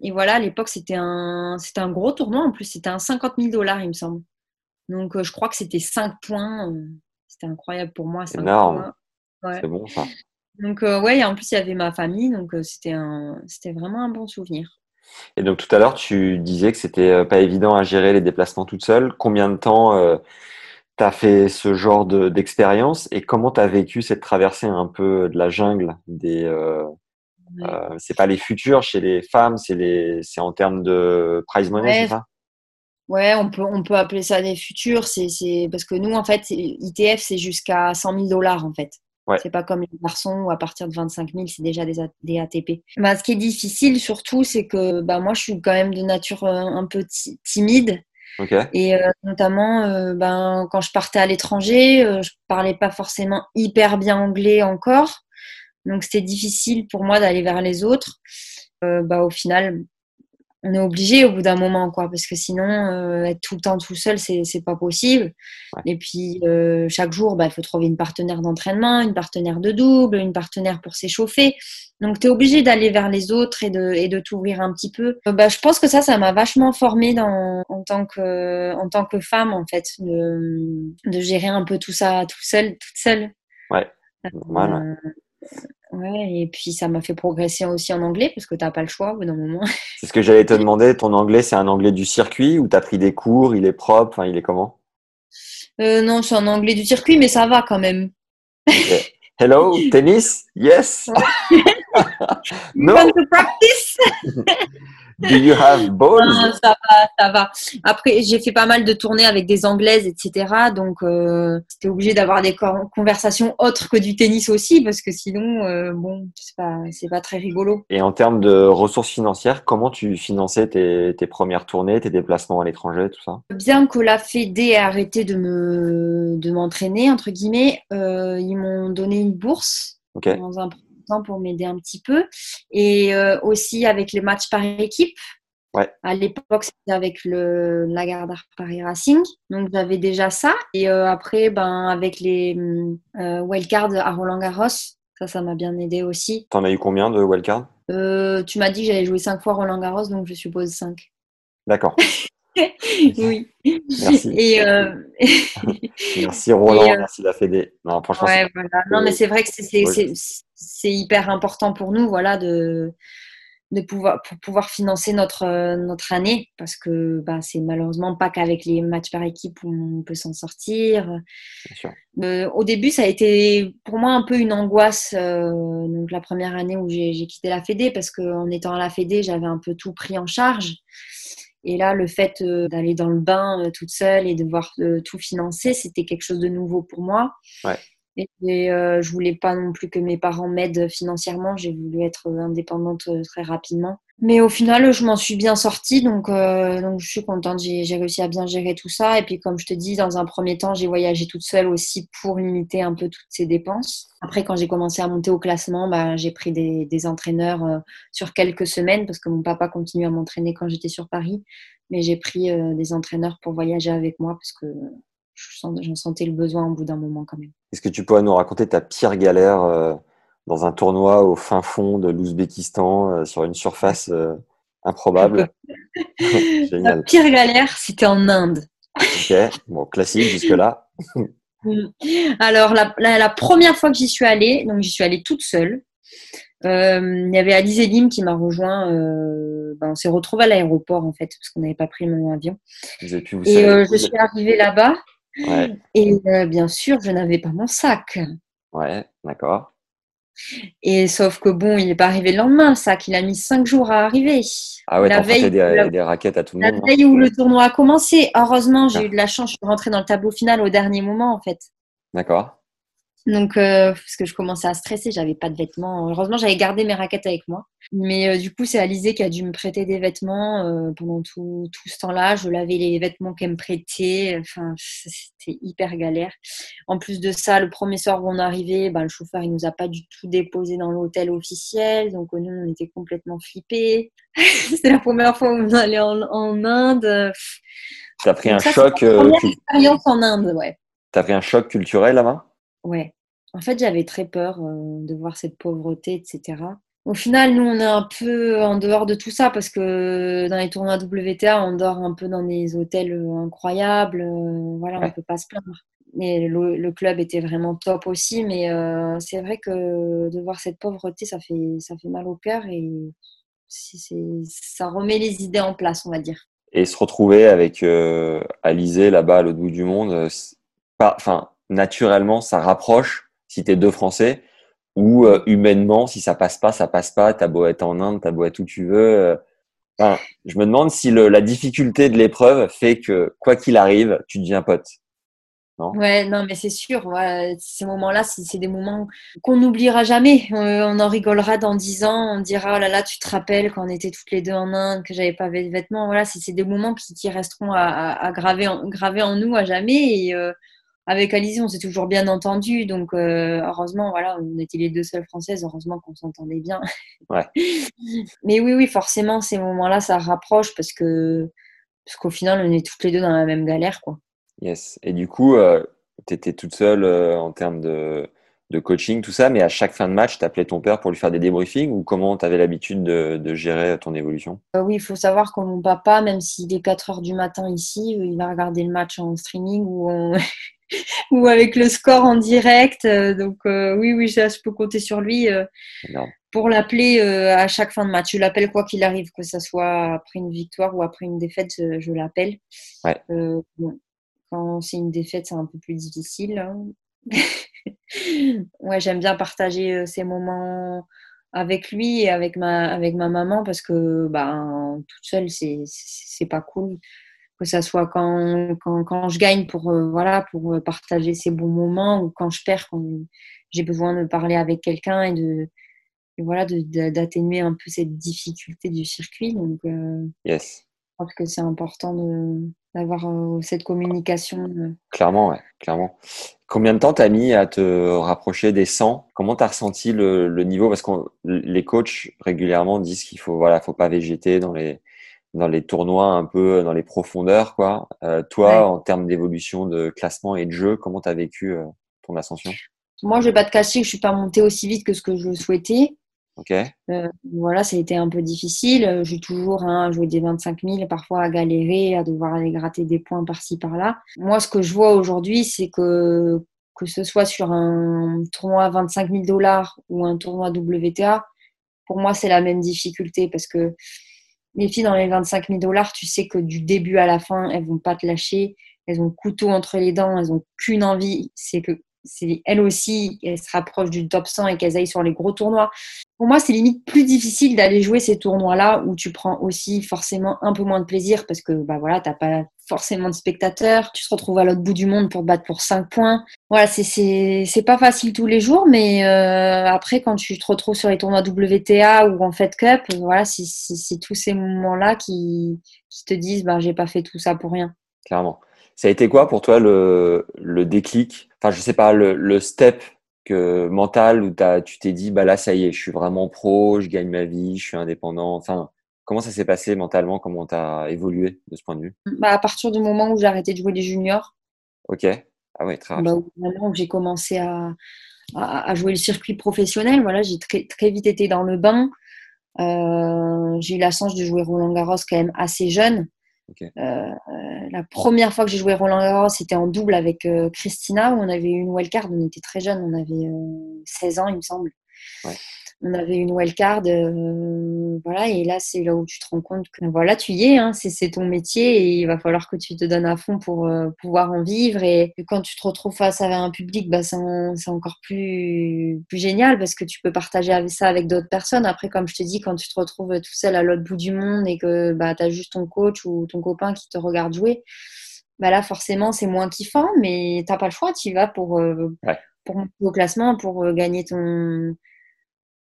Et voilà, à l'époque, c'était un, c'était un gros tournoi. En plus, c'était un 50 000 dollars, il me semble. Donc, euh, je crois que c'était 5 points. euh, C'était incroyable pour moi. 5 Énorme. Ouais. C'est bon ça. Donc, euh, ouais, et en plus, il y avait ma famille. Donc, euh, c'était un, c'était vraiment un bon souvenir. Et donc tout à l'heure, tu disais que c'était pas évident à gérer les déplacements toute seule. Combien de temps tu as fait ce genre de- d'expérience et comment tu as vécu cette traversée un peu de la jungle des euh, Ouais. euh, c'est pas les futurs chez les femmes, c'est les c'est en termes de prize money, Ouais. c'est ça? Ouais, on peut, on peut appeler ça des futurs. C'est. Parce que nous, en fait, ITF, c'est jusqu'à 100 000 dollars, en fait. Ouais. C'est pas comme les garçons où à partir de 25 000, c'est déjà des, des ATP. Bah, ce qui est difficile, surtout, c'est que bah, moi, je suis quand même de nature euh, un peu ti- timide. Et euh, notamment, euh, ben, quand je partais à l'étranger, euh, je parlais pas forcément hyper bien anglais encore. Donc, c'était difficile pour moi d'aller vers les autres. Bah, au final, on est obligé au bout d'un moment, quoi, parce que sinon, euh, être tout le temps tout seul, c'est c'est pas possible. Ouais. Et puis, euh, chaque jour, bah, il faut trouver une partenaire d'entraînement, une partenaire de double, une partenaire pour s'échauffer. Donc, tu es obligé d'aller vers les autres et de, et de t'ouvrir un petit peu. Euh, bah, je pense que ça, ça m'a vachement formée dans, en, tant que, en tant que femme, en fait, de, de gérer un peu tout ça tout seul, toute seule. Ouais, Euh, ouais, et puis ça m'a fait progresser aussi en anglais parce que t'as pas le choix au bout d'un moment. C'est ce que j'allais te demander. Ton anglais, c'est un anglais du circuit ou t'as pris des cours, il est propre, enfin, il est comment? Euh, non, suis en anglais du circuit, mais ça va quand même. Hello, tennis? Yes. no. Want to practice Do you have balls? Non, ça va, ça va. Après, j'ai fait pas mal de tournées avec des anglaises, etc. Donc, euh, j'étais obligée d'avoir des conversations autres que du tennis aussi, parce que sinon, euh, bon, c'est pas, c'est pas très rigolo. Et en termes de ressources financières, comment tu finançais tes, tes premières tournées, tes déplacements à l'étranger, tout ça? Bien que la Fédé ait arrêté de me, de m'entraîner entre guillemets, euh, ils m'ont donné une bourse dans un temps pour m'aider un petit peu. Et euh, aussi avec les matchs par équipe. Ouais. À l'époque, c'était avec le Lagardère Paris Racing. Donc, j'avais déjà ça. Et euh, après, ben, avec les euh, wildcards à Roland Garros, ça, ça m'a bien aidé aussi. T'en as eu combien de wildcards? Tu m'as dit que j'allais jouer cinq fois Roland Garros, donc je suppose 5. D'accord. oui. Merci. Et, euh, Merci Roland, Et, euh, merci la Fédé. Non, franchement, Ouais, c'est- voilà. Non, mais c'est vrai que c'est- c'est hyper important pour nous, voilà, de, de pouvoir, pour pouvoir financer notre, notre année, parce que bah, c'est malheureusement pas qu'avec les matchs par équipe où on peut s'en sortir. bien sûr. Euh, au début, ça a été pour moi un peu une angoisse, donc la première année où j'ai j'ai quitté la Fédé, parce qu'en étant à la Fédé, j'avais un peu tout pris en charge. Et là, le fait euh, d'aller dans le bain euh, toute seule et de devoir euh, tout financer, c'était quelque chose de nouveau pour moi. Ouais. Et, et, euh, je voulais pas non plus que mes parents m'aident financièrement. J'ai voulu être indépendante très rapidement. Mais au final, je m'en suis bien sortie, donc, euh, je suis contente. J'ai réussi à bien gérer tout ça. Et puis, comme je te dis, dans un premier temps, j'ai voyagé toute seule aussi pour limiter un peu toutes ces dépenses. Après, quand j'ai commencé à monter au classement, bah, j'ai pris des, entraîneurs euh, sur quelques semaines parce que mon papa continuait à m'entraîner quand j'étais sur Paris. Mais j'ai pris euh, des entraîneurs pour voyager avec moi parce que j'en sentais le besoin au bout d'un moment quand même. Est-ce que tu pourrais nous raconter ta pire galère dans un tournoi au fin fond de l'Ouzbékistan euh, sur une surface euh, improbable? La pire galère, c'était en Inde. Ok, bon, classique jusque-là. Mm. Alors, la, la- la première fois que j'y suis allée, donc j'y suis allée toute seule. Euh, il y avait Alice Elim qui m'a rejoint. euh, ben, on s'est retrouvés à l'aéroport en fait, parce qu'on n'avait pas pris même avion. Vous avez pu vous Et euh, je suis arrivée là-bas. Ouais, Et bien sûr, je n'avais pas mon sac. ouais, d'accord. Et sauf que bon, il n'est pas arrivé le lendemain, le sac. Il a mis cinq jours à arriver. Ah ouais, la veille, des, la- des raquettes à tout le La monde. hein veille où le tournoi a commencé. Heureusement, j'ai Ah. eu de la chance. Je suis rentrée dans le tableau final au dernier moment en fait. D'accord. Donc, euh, parce que je commençais à stresser, j'avais pas de vêtements. Heureusement, j'avais gardé mes raquettes avec moi. Mais euh, du coup, c'est Alizé qui a dû me prêter des vêtements euh, pendant tout, tout ce temps-là. Je lavais les vêtements qu'elle me prêtait. Enfin, c'était hyper galère. En plus de ça, le premier soir où on est arrivé, ben, le chauffeur, il nous a pas du tout déposé dans l'hôtel officiel. Donc, nous, on était complètement flippés. C'était la première fois où on allait en, en Inde. T'as pris Donc un ça, choc, première expérience en Inde, ouais. t'as pris un choc culturel là-bas? Ouais. En fait, j'avais très peur euh, de voir cette pauvreté, etc. Au final, nous, on est un peu en dehors de tout ça parce que dans les tournois WTA, on dort un peu dans des hôtels euh, incroyables. euh, voilà, on ne peut pas se plaindre. Et le, le club était vraiment top aussi, mais euh, c'est vrai que de voir cette pauvreté, ça fait, ça fait mal au cœur et ça remet les idées en place, on va dire. Et se retrouver avec Alizé là-bas à l'autre bout du monde, enfin, naturellement, ça rapproche si t'es deux Français, ou euh, humainement, si ça passe pas, ça passe pas. T'as beau être en Inde, t'as beau être où tu veux. euh, je me demande si le, la difficulté de l'épreuve fait que quoi qu'il arrive, tu deviens pote. Ouais, non, mais c'est sûr. ces moments-là, c'est des moments qu'on n'oubliera jamais. Euh, on en rigolera dans dix ans. On dira, oh là là, tu te rappelles quand on était toutes les deux en Inde, que j'avais pas de vêtements. Voilà, c'est c'est des moments qui, qui resteront à, graver, en, nous à jamais. Avec Alizé, on s'est toujours bien entendu. Donc, euh, heureusement, voilà, on était les deux seules françaises. Heureusement qu'on s'entendait bien. Ouais. Mais oui, oui, forcément, ces moments-là, ça rapproche parce que parce qu'au final, on est toutes les deux dans la même galère, quoi. Yes. Et du coup, euh, tu étais toute seule euh, en termes de, de coaching, tout ça, mais à chaque fin de match, tu appelais ton père pour lui faire des débriefings ou comment tu avais l'habitude de, de gérer ton évolution? Euh, oui, il faut savoir que mon papa, même s'il est 4 heures du matin ici, il va regarder le match en streaming ou, en- ou avec le score en direct. Euh, Donc, euh, oui, oui, ça, je peux compter sur lui. euh, pour l'appeler euh, à chaque fin de match. Je l'appelle quoi qu'il arrive, que ce soit après une victoire ou après une défaite, je, je l'appelle. Ouais. Bon, quand c'est une défaite, c'est un peu plus difficile. hein. ouais, j'aime bien partager ces moments avec lui et avec ma, avec ma maman parce que ben, toute seule, c'est pas cool. Que ça soit quand, quand, quand je gagne pour, euh, voilà, pour euh, partager ces bons moments ou quand je perds, quand j'ai besoin de parler avec quelqu'un et de, et voilà, d'atténuer un peu cette difficulté du circuit. Donc, euh, Yes. je pense que c'est important d'avoir euh, cette communication. Clairement, ouais, clairement. Combien de temps t'as mis à te rapprocher des 100 Comment t'as ressenti le, le niveau? Parce que les coachs régulièrement disent qu'il faut, voilà, faut pas végéter dans les dans les tournois un peu dans les profondeurs, quoi. Euh, toi, Ouais. en termes d'évolution de classement et de jeu, comment t'as vécu euh, ton ascension? Moi, je vais pas te cacher que je suis pas montée aussi vite que ce que je souhaitais. Ok, Euh, voilà, ça a été un peu difficile. Euh, J'ai toujours hein, joué des 25 000, parfois à galérer, à devoir aller gratter des points par-ci, par-là. Moi, ce que je vois aujourd'hui, c'est que que ce soit sur un tournoi à 25 000 dollars ou un tournoi WTA, pour moi, c'est la même difficulté parce que les filles dans les 25 000 dollars, tu sais que du début à la fin, elles vont pas te lâcher. Elles ont couteau entre les dents, elles ont qu'une envie, c'est que c'est elles aussi, elles se rapprochent du top 100 et qu'elles aillent sur les gros tournois. Pour moi, c'est limite plus difficile d'aller jouer ces tournois-là où tu prends aussi forcément un peu moins de plaisir parce que bah voilà, t'as pas forcément de spectateurs, tu te retrouves à l'autre bout du monde pour battre pour 5 points. Voilà, c'est pas facile tous les jours, mais euh, après quand tu te retrouves sur les tournois WTA ou en Fed Cup, voilà, c'est tous ces moments-là qui qui te disent bah j'ai pas fait tout ça pour rien. clairement. Ça a été quoi pour toi le, le déclic? Enfin, je sais pas, le, le step que, mental où t'as, tu t'es dit, bah là, ça y est, je suis vraiment pro, je gagne ma vie, je suis indépendant. Enfin, comment ça s'est passé mentalement? Comment t'as évolué de ce point de vue? Bah à partir du moment où j'ai arrêté de jouer les juniors, Ok. Ah ouais, très rapide. bah, où j'ai commencé à, à, à jouer le circuit professionnel, voilà, j'ai très, très vite été dans le bain. Euh, j'ai eu la chance de jouer Roland Garros quand même assez jeune. Euh, la première fois que j'ai joué Roland Garros, c'était en double avec euh, Christina, où on avait eu une wildcard. On était très jeunes, on avait euh, 16 ans, il me semble. Ouais. On avait une wildcard, euh, voilà, et là, c'est là où tu te rends compte que voilà, tu y es, hein, c'est ton métier et il va falloir que tu te donnes à fond pour euh, pouvoir en vivre. Et quand tu te retrouves face à un public, bah, c'est en- c'est encore plus, plus génial parce que tu peux partager avec ça avec d'autres personnes. Après, comme je te dis, quand tu te retrouves tout seul à l'autre bout du monde et que bah, tu as juste ton coach ou ton copain qui te regarde jouer, bah là, forcément, c'est moins kiffant, mais t'as pas le choix, tu y vas pour, euh, Ouais. pour monter au classement, pour euh, gagner ton,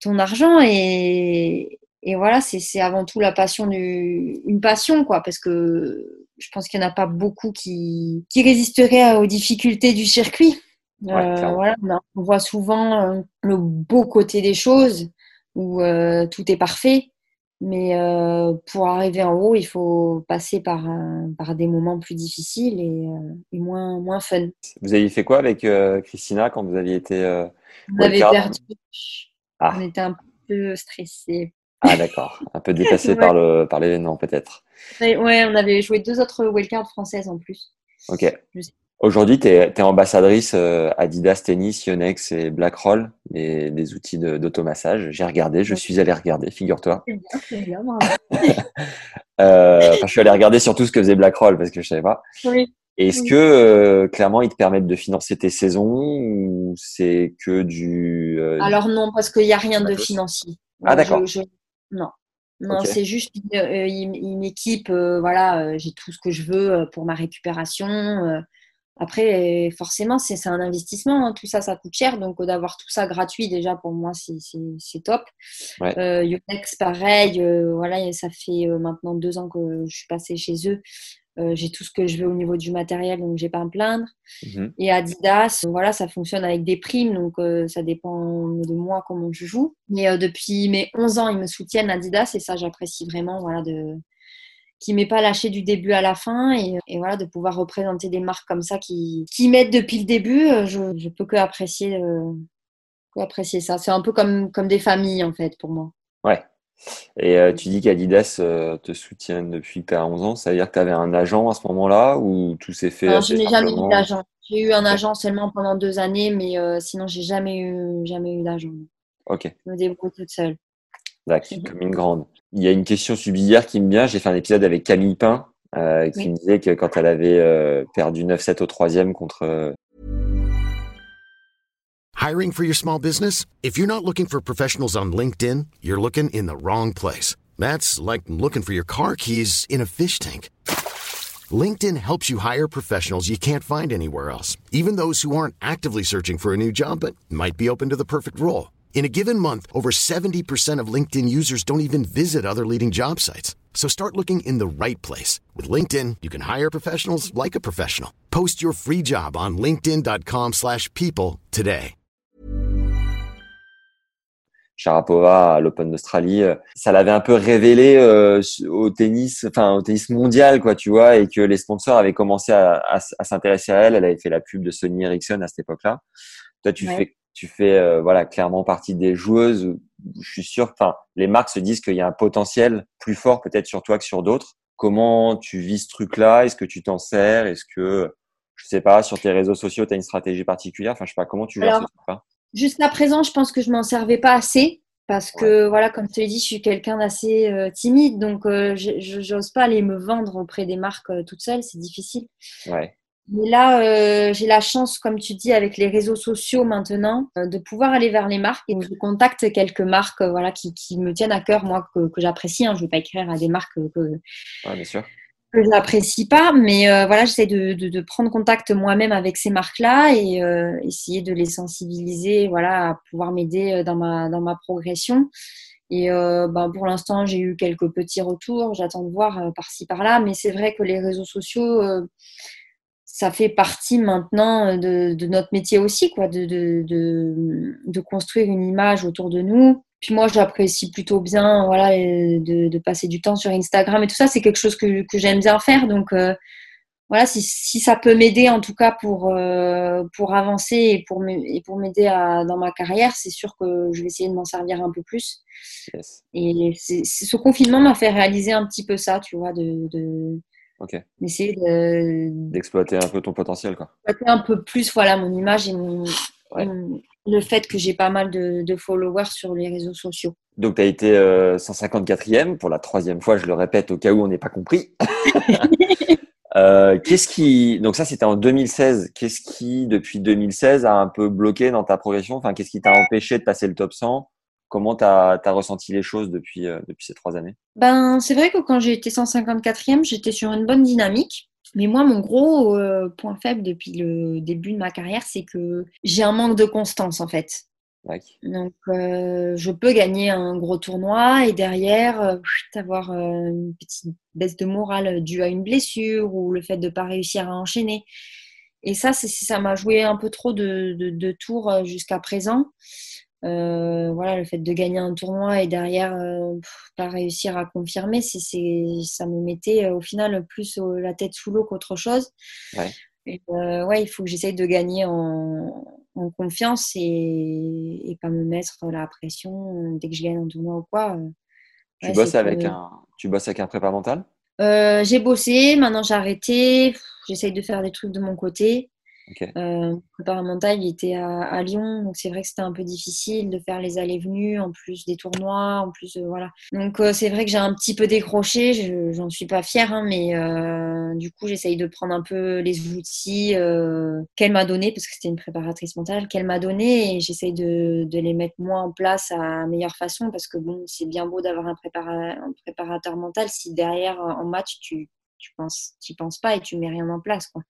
ton argent. Et, et voilà, c'est avant tout la passion du, une passion, quoi, parce que je pense qu'il n'y en a pas beaucoup qui, qui résisteraient aux difficultés du circuit. Ouais, Euh, voilà, on voit souvent euh, le beau côté des choses où euh, tout est parfait. Mais euh, pour arriver en haut, il faut passer par, par des moments plus difficiles et, et moins, moins fun. Vous aviez fait quoi avec Christina quand vous aviez été On avait perdu. Ah. On était un peu stressés. Ah d'accord, un peu dépassé Ouais. par le par l'événement peut-être. Ouais, ouais, on avait joué deux autres wildcards françaises en plus. Ok. Je sais. Aujourd'hui, tu es, ambassadrice euh, Adidas Tennis, Yonex et Blackroll, des outils de- d'automassage. J'ai regardé, je suis allé regarder, figure-toi. C'est bien, c'est bien. Euh, enfin, je suis allé regarder surtout ce que faisait Blackroll parce que je savais pas. Oui. Est-ce Oui. que euh, clairement ils te permettent de financer tes saisons ou c'est que du Alors non, parce qu'il n'y a rien de financier. Ah, d'accord. je- Non. Non, c'est juste une, une- une équipe, euh, voilà, euh, j'ai tout ce que je veux pour ma récupération. euh. Après, forcément, c'est un investissement, hein, tout ça, ça coûte cher. Donc, euh, d'avoir tout ça gratuit, déjà, pour moi, c'est- top. Ouais. Euh, Yonex, pareil, euh, voilà, ça fait euh, maintenant deux ans que je suis passée chez eux. j'ai tout ce que je veux au niveau du matériel, donc j'ai pas à me plaindre. Mhm. Et Adidas, voilà, ça fonctionne avec des primes, donc ça dépend de moi comment je joue. Mais depuis mes 11 ans, ils me soutiennent Adidas et ça, j'apprécie vraiment, voilà, de qui m'ait pas lâché du début à la fin et, et, voilà de pouvoir représenter des marques comme ça qui, qui m'aident depuis le début je, je peux que apprécier euh, que apprécier ça. C'est un peu comme comme des familles en fait pour moi. Ouais. Et euh, tu dis qu'Adidas euh, te soutient depuis que tu as 11 ans. Ça veut dire que tu avais un agent à ce moment-là ou tout s'est fait non, assez je n'ai jamais eu d'agent. J'ai eu un agent seulement pendant deux années mais euh, sinon j'ai jamais eu jamais eu d'agent. Ok. Je me débrouille toute seule D'accord, mhm. comme une grande. Il y a une question subsidiaire qui me vient. J'ai fait un épisode avec Camille Pain euh, qui Oui. me disait que quand elle avait euh, perdu 9-7 au troisième contre euh, Hiring for your small business? If you're not looking for professionals on LinkedIn, you're looking in the wrong place. That's like looking for your car keys in a fish tank. LinkedIn helps you hire professionals you can't find anywhere else, even those who aren't actively searching for a new job but might be open to the perfect role. In a given month, over 70% of LinkedIn users don't even visit other leading job sites. So start looking in the right place. With LinkedIn, you can hire professionals like a professional. Post your free job on linkedin.com/people slash people today. Sharapova à l'Open d'Australie. euh, Ça l'avait un peu révélé euh, au tennis, enfin au tennis mondial, quoi, tu vois, et que les sponsors avaient commencé à, à, à s'intéresser à elle. Elle avait fait la pub de Sony Ericsson à cette époque-là. Toi, tu Ouais. fais, tu fais, euh, voilà, clairement partie des joueuses. où Je suis sûr, enfin, les marques se disent qu'il y a un potentiel plus fort peut-être sur toi que sur d'autres. Comment tu vis ce truc-là? Est-ce que tu t'en sers? Est-ce que, je sais pas, sur tes réseaux sociaux, tu as une stratégie particulière? Enfin, je sais pas, comment tu gères truc-là Jusqu'à présent, je pense que je m'en servais pas assez parce que voilà, comme je te l'ai dit, je suis quelqu'un d'assez euh, timide, donc euh, je je- j'ose pas aller me vendre auprès des marques euh, toute seule, c'est difficile. Ouais, Mais là, euh, j'ai la chance, comme tu dis, avec les réseaux sociaux maintenant, euh, de pouvoir aller vers les marques. Et je contacte quelques marques, euh, voilà, qui, qui me tiennent à cœur, moi, que, que j'apprécie. Hein. Je ne vais pas écrire à des marques que, que, ouais, bien sûr. que je n'apprécie pas, mais voilà, j'essaie de, de, de prendre contact moi-même avec ces marques-là et essayer de les sensibiliser, voilà, à pouvoir m'aider dans ma, dans ma progression. Et euh, ben, pour l'instant, j'ai eu quelques petits retours, j'attends de voir euh, par-ci par-là, mais c'est vrai que les réseaux sociaux, euh, ça fait partie maintenant euh, de, de notre métier aussi, quoi, de, de, de, de construire une image autour de nous. Puis moi, j'apprécie plutôt bien voilà, euh, de, passer du temps sur Instagram et tout ça. C'est quelque chose que, que j'aime bien faire. Donc, euh, voilà, si, si ça peut m'aider en tout cas pour, euh, pour avancer et pour m'aider dans ma carrière, c'est sûr que je vais essayer de m'en servir un peu plus. Yes. Et ce confinement m'a fait réaliser un petit peu ça, tu vois, de, de, Ok. d'essayer de, D'exploiter un peu ton potentiel, quoi. un peu plus voilà, mon image et mon, Ouais. mon- le fait que j'ai pas mal de, de followers sur les réseaux sociaux. Donc, tu as été euh, 154e pour la troisième fois, je le répète au cas où on n'ait pas compris. Euh, qu'est-ce qui donc ça c'était en 2016 qu'est-ce qui depuis 2016 a un peu bloqué dans ta progression? Enfin qu'est-ce qui t'a empêché de passer le top 100 comment tu as, ressenti les choses depuis euh, depuis ces trois années? Ben, c'est vrai que quand j'ai été 154e, j'étais sur une bonne dynamique. Mais moi, mon gros euh, point faible depuis le début de ma carrière, c'est que j'ai un manque de constance en fait. Ouais. Donc, euh, je peux gagner un gros tournoi et derrière, euh, avoir une petite baisse de morale due à une blessure ou le fait de ne pas réussir à enchaîner. Et ça, c'est, ça m'a joué un peu trop de, de, de tours jusqu'à présent. Euh, voilà, le fait de gagner un tournoi et derrière euh, pas réussir à confirmer, c'est, c'est, ça me mettait euh, au final plus la tête sous l'eau qu'autre chose. Ouais. Et, euh, ouais, il faut que j'essaye de gagner en, en confiance et, et pas me mettre la pression dès que je gagne un tournoi ou quoi. tu Ouais, bosses avec que- un tu bosses avec un prépa mental? J'ai bossé, maintenant j'ai arrêté. J'essaye de faire des trucs de mon côté. Ok Euh, mental, il était à, Lyon, donc c'est vrai que c'était un peu difficile de faire les allées-venues, en plus des tournois, en plus, euh, voilà. Donc euh, c'est vrai que j'ai un petit peu décroché, je- j'en suis pas fière, hein, mais euh, du coup j'essaye de prendre un peu les outils euh, qu'elle m'a donné, parce que c'était une préparatrice mentale, qu'elle m'a donné, et j'essaye de, les mettre moi en place à meilleure façon, parce que bon, c'est bien beau d'avoir un, un préparateur mental si derrière, en match, tu tu penses, tu penses pas et tu mets rien en place, quoi.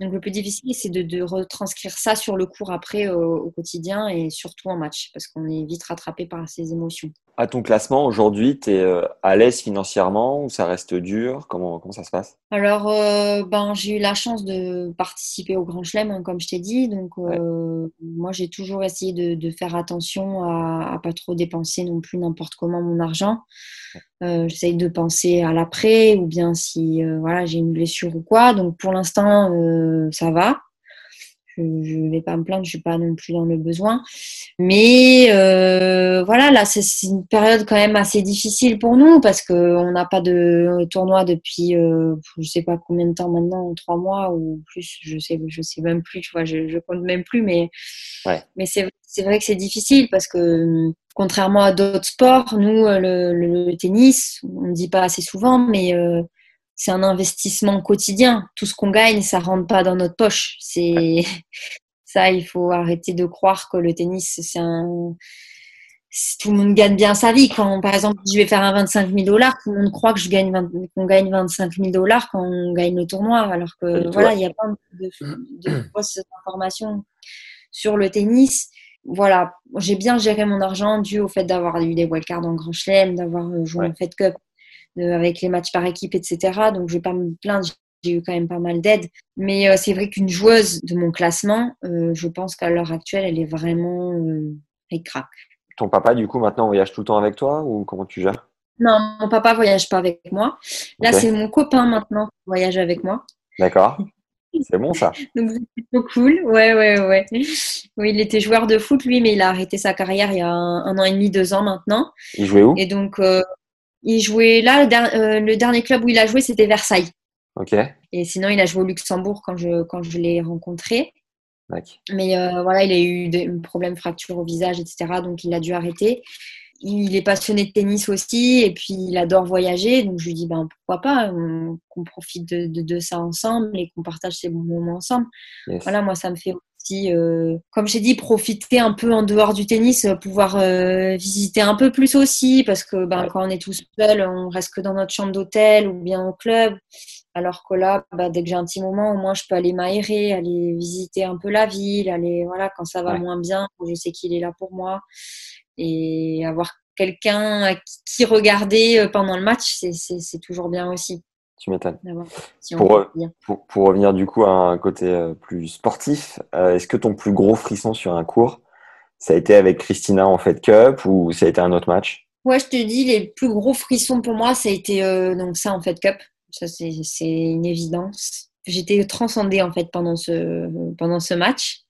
Donc le plus difficile, c'est de, de retranscrire ça sur le cours après au, au quotidien et surtout en match, parce qu'on est vite rattrapé par ses émotions. À ton classement, aujourd'hui, tu es euh, à l'aise financièrement ou ça reste dur? Comment, comment ça se passe? Alors, euh, ben, j'ai eu la chance de participer au Grand Chelem, hein, comme je t'ai dit. Donc, euh, moi, j'ai toujours essayé de, de faire attention à, à pas trop dépenser non plus n'importe comment mon argent. Euh, J'essaye de penser à l'après ou bien si voilà, j'ai une blessure ou quoi. Donc, pour l'instant, ça va. Je ne vais pas me plaindre, je suis pas non plus dans le besoin. Mais euh, voilà, là, c'est une période quand même assez difficile pour nous parce qu'on n'a pas de tournoi depuis euh, je sais pas combien de temps maintenant, trois mois ou plus, je sais, je sais même plus, tu vois, je, je compte même plus, mais, Ouais. mais c'est c'est vrai que c'est difficile parce que contrairement à d'autres sports, nous, euh, le, le, le tennis, on ne dit pas assez souvent, mais euh, c'est un investissement quotidien. Tout ce qu'on gagne, ça rentre pas dans notre poche. C'est ça, il faut arrêter de croire que le tennis, c'est un tout le monde gagne bien sa vie. Quand, par exemple, je vais faire un 25 000 dollars, tout le monde croit que je gagne 20 qu'on gagne 25 000 dollars quand on gagne le tournoi, alors que voilà, ouais. il y a plein de, de fausses informations sur le tennis. Voilà, j'ai bien géré mon argent dû au fait d'avoir eu des wildcards en Grand Chelem, d'avoir euh, joué Ouais. en Fed Cup avec les matchs par équipe, etc. Donc, je vais pas me plaindre, j'ai eu quand même pas mal d'aide. Mais euh, c'est vrai qu'une joueuse de mon classement, euh, je pense qu'à l'heure actuelle, elle est vraiment euh, ric-rac. Ton papa, du coup, maintenant, voyage tout le temps avec toi ou comment tu gères? Non, mon papa voyage pas avec moi. Là, c'est mon copain maintenant qui voyage avec moi. D'accord. C'est bon ça. Donc, c'est plutôt cool. Ouais, ouais, ouais. Oui, il était joueur de foot, lui, mais il a arrêté sa carrière il y a un, un an et demi, deux ans maintenant. Il jouait où? Et donc, euh, il jouait là, le, der- euh, le dernier club où il a joué, c'était Versailles. Ok. Et sinon, il a joué au Luxembourg quand je, quand je l'ai rencontré. D'accord. Mais euh, voilà, il a eu des problèmes, fractures au visage, etc. Donc, il a dû arrêter. Il est passionné de tennis aussi et puis il adore voyager. Donc, je lui dis, ben, pourquoi pas on- qu'on profite de, de, de ça ensemble et qu'on partage ces bons moments ensemble. Yes. Voilà, moi, ça me fait aussi, euh, comme j'ai dit, profiter un peu en dehors du tennis, euh, pouvoir euh, visiter un peu plus aussi, parce que ben, quand on est tout seul, on reste que dans notre chambre d'hôtel ou bien au club. Alors que là, bah, dès que j'ai un petit moment, au moins, je peux aller m'aérer, aller visiter un peu la ville, aller, voilà, quand ça va Ouais. moins bien, je sais qu'il est là pour moi. Et avoir quelqu'un à qui- regarder euh, pendant le match, c'est toujours bien aussi. Tu m'étonnes. si on Pour, revenir du coup à un côté euh, plus sportif, euh, est-ce que ton plus gros frisson sur un cours, ça a été avec Christina en Fed Cup ou ça a été un autre match? Ouais, je te dis, les plus gros frissons pour moi, ça a été euh, donc ça en Fed Cup. Ça, c'est c'est une évidence. J'étais transcendée en fait pendant ce, pendant ce match.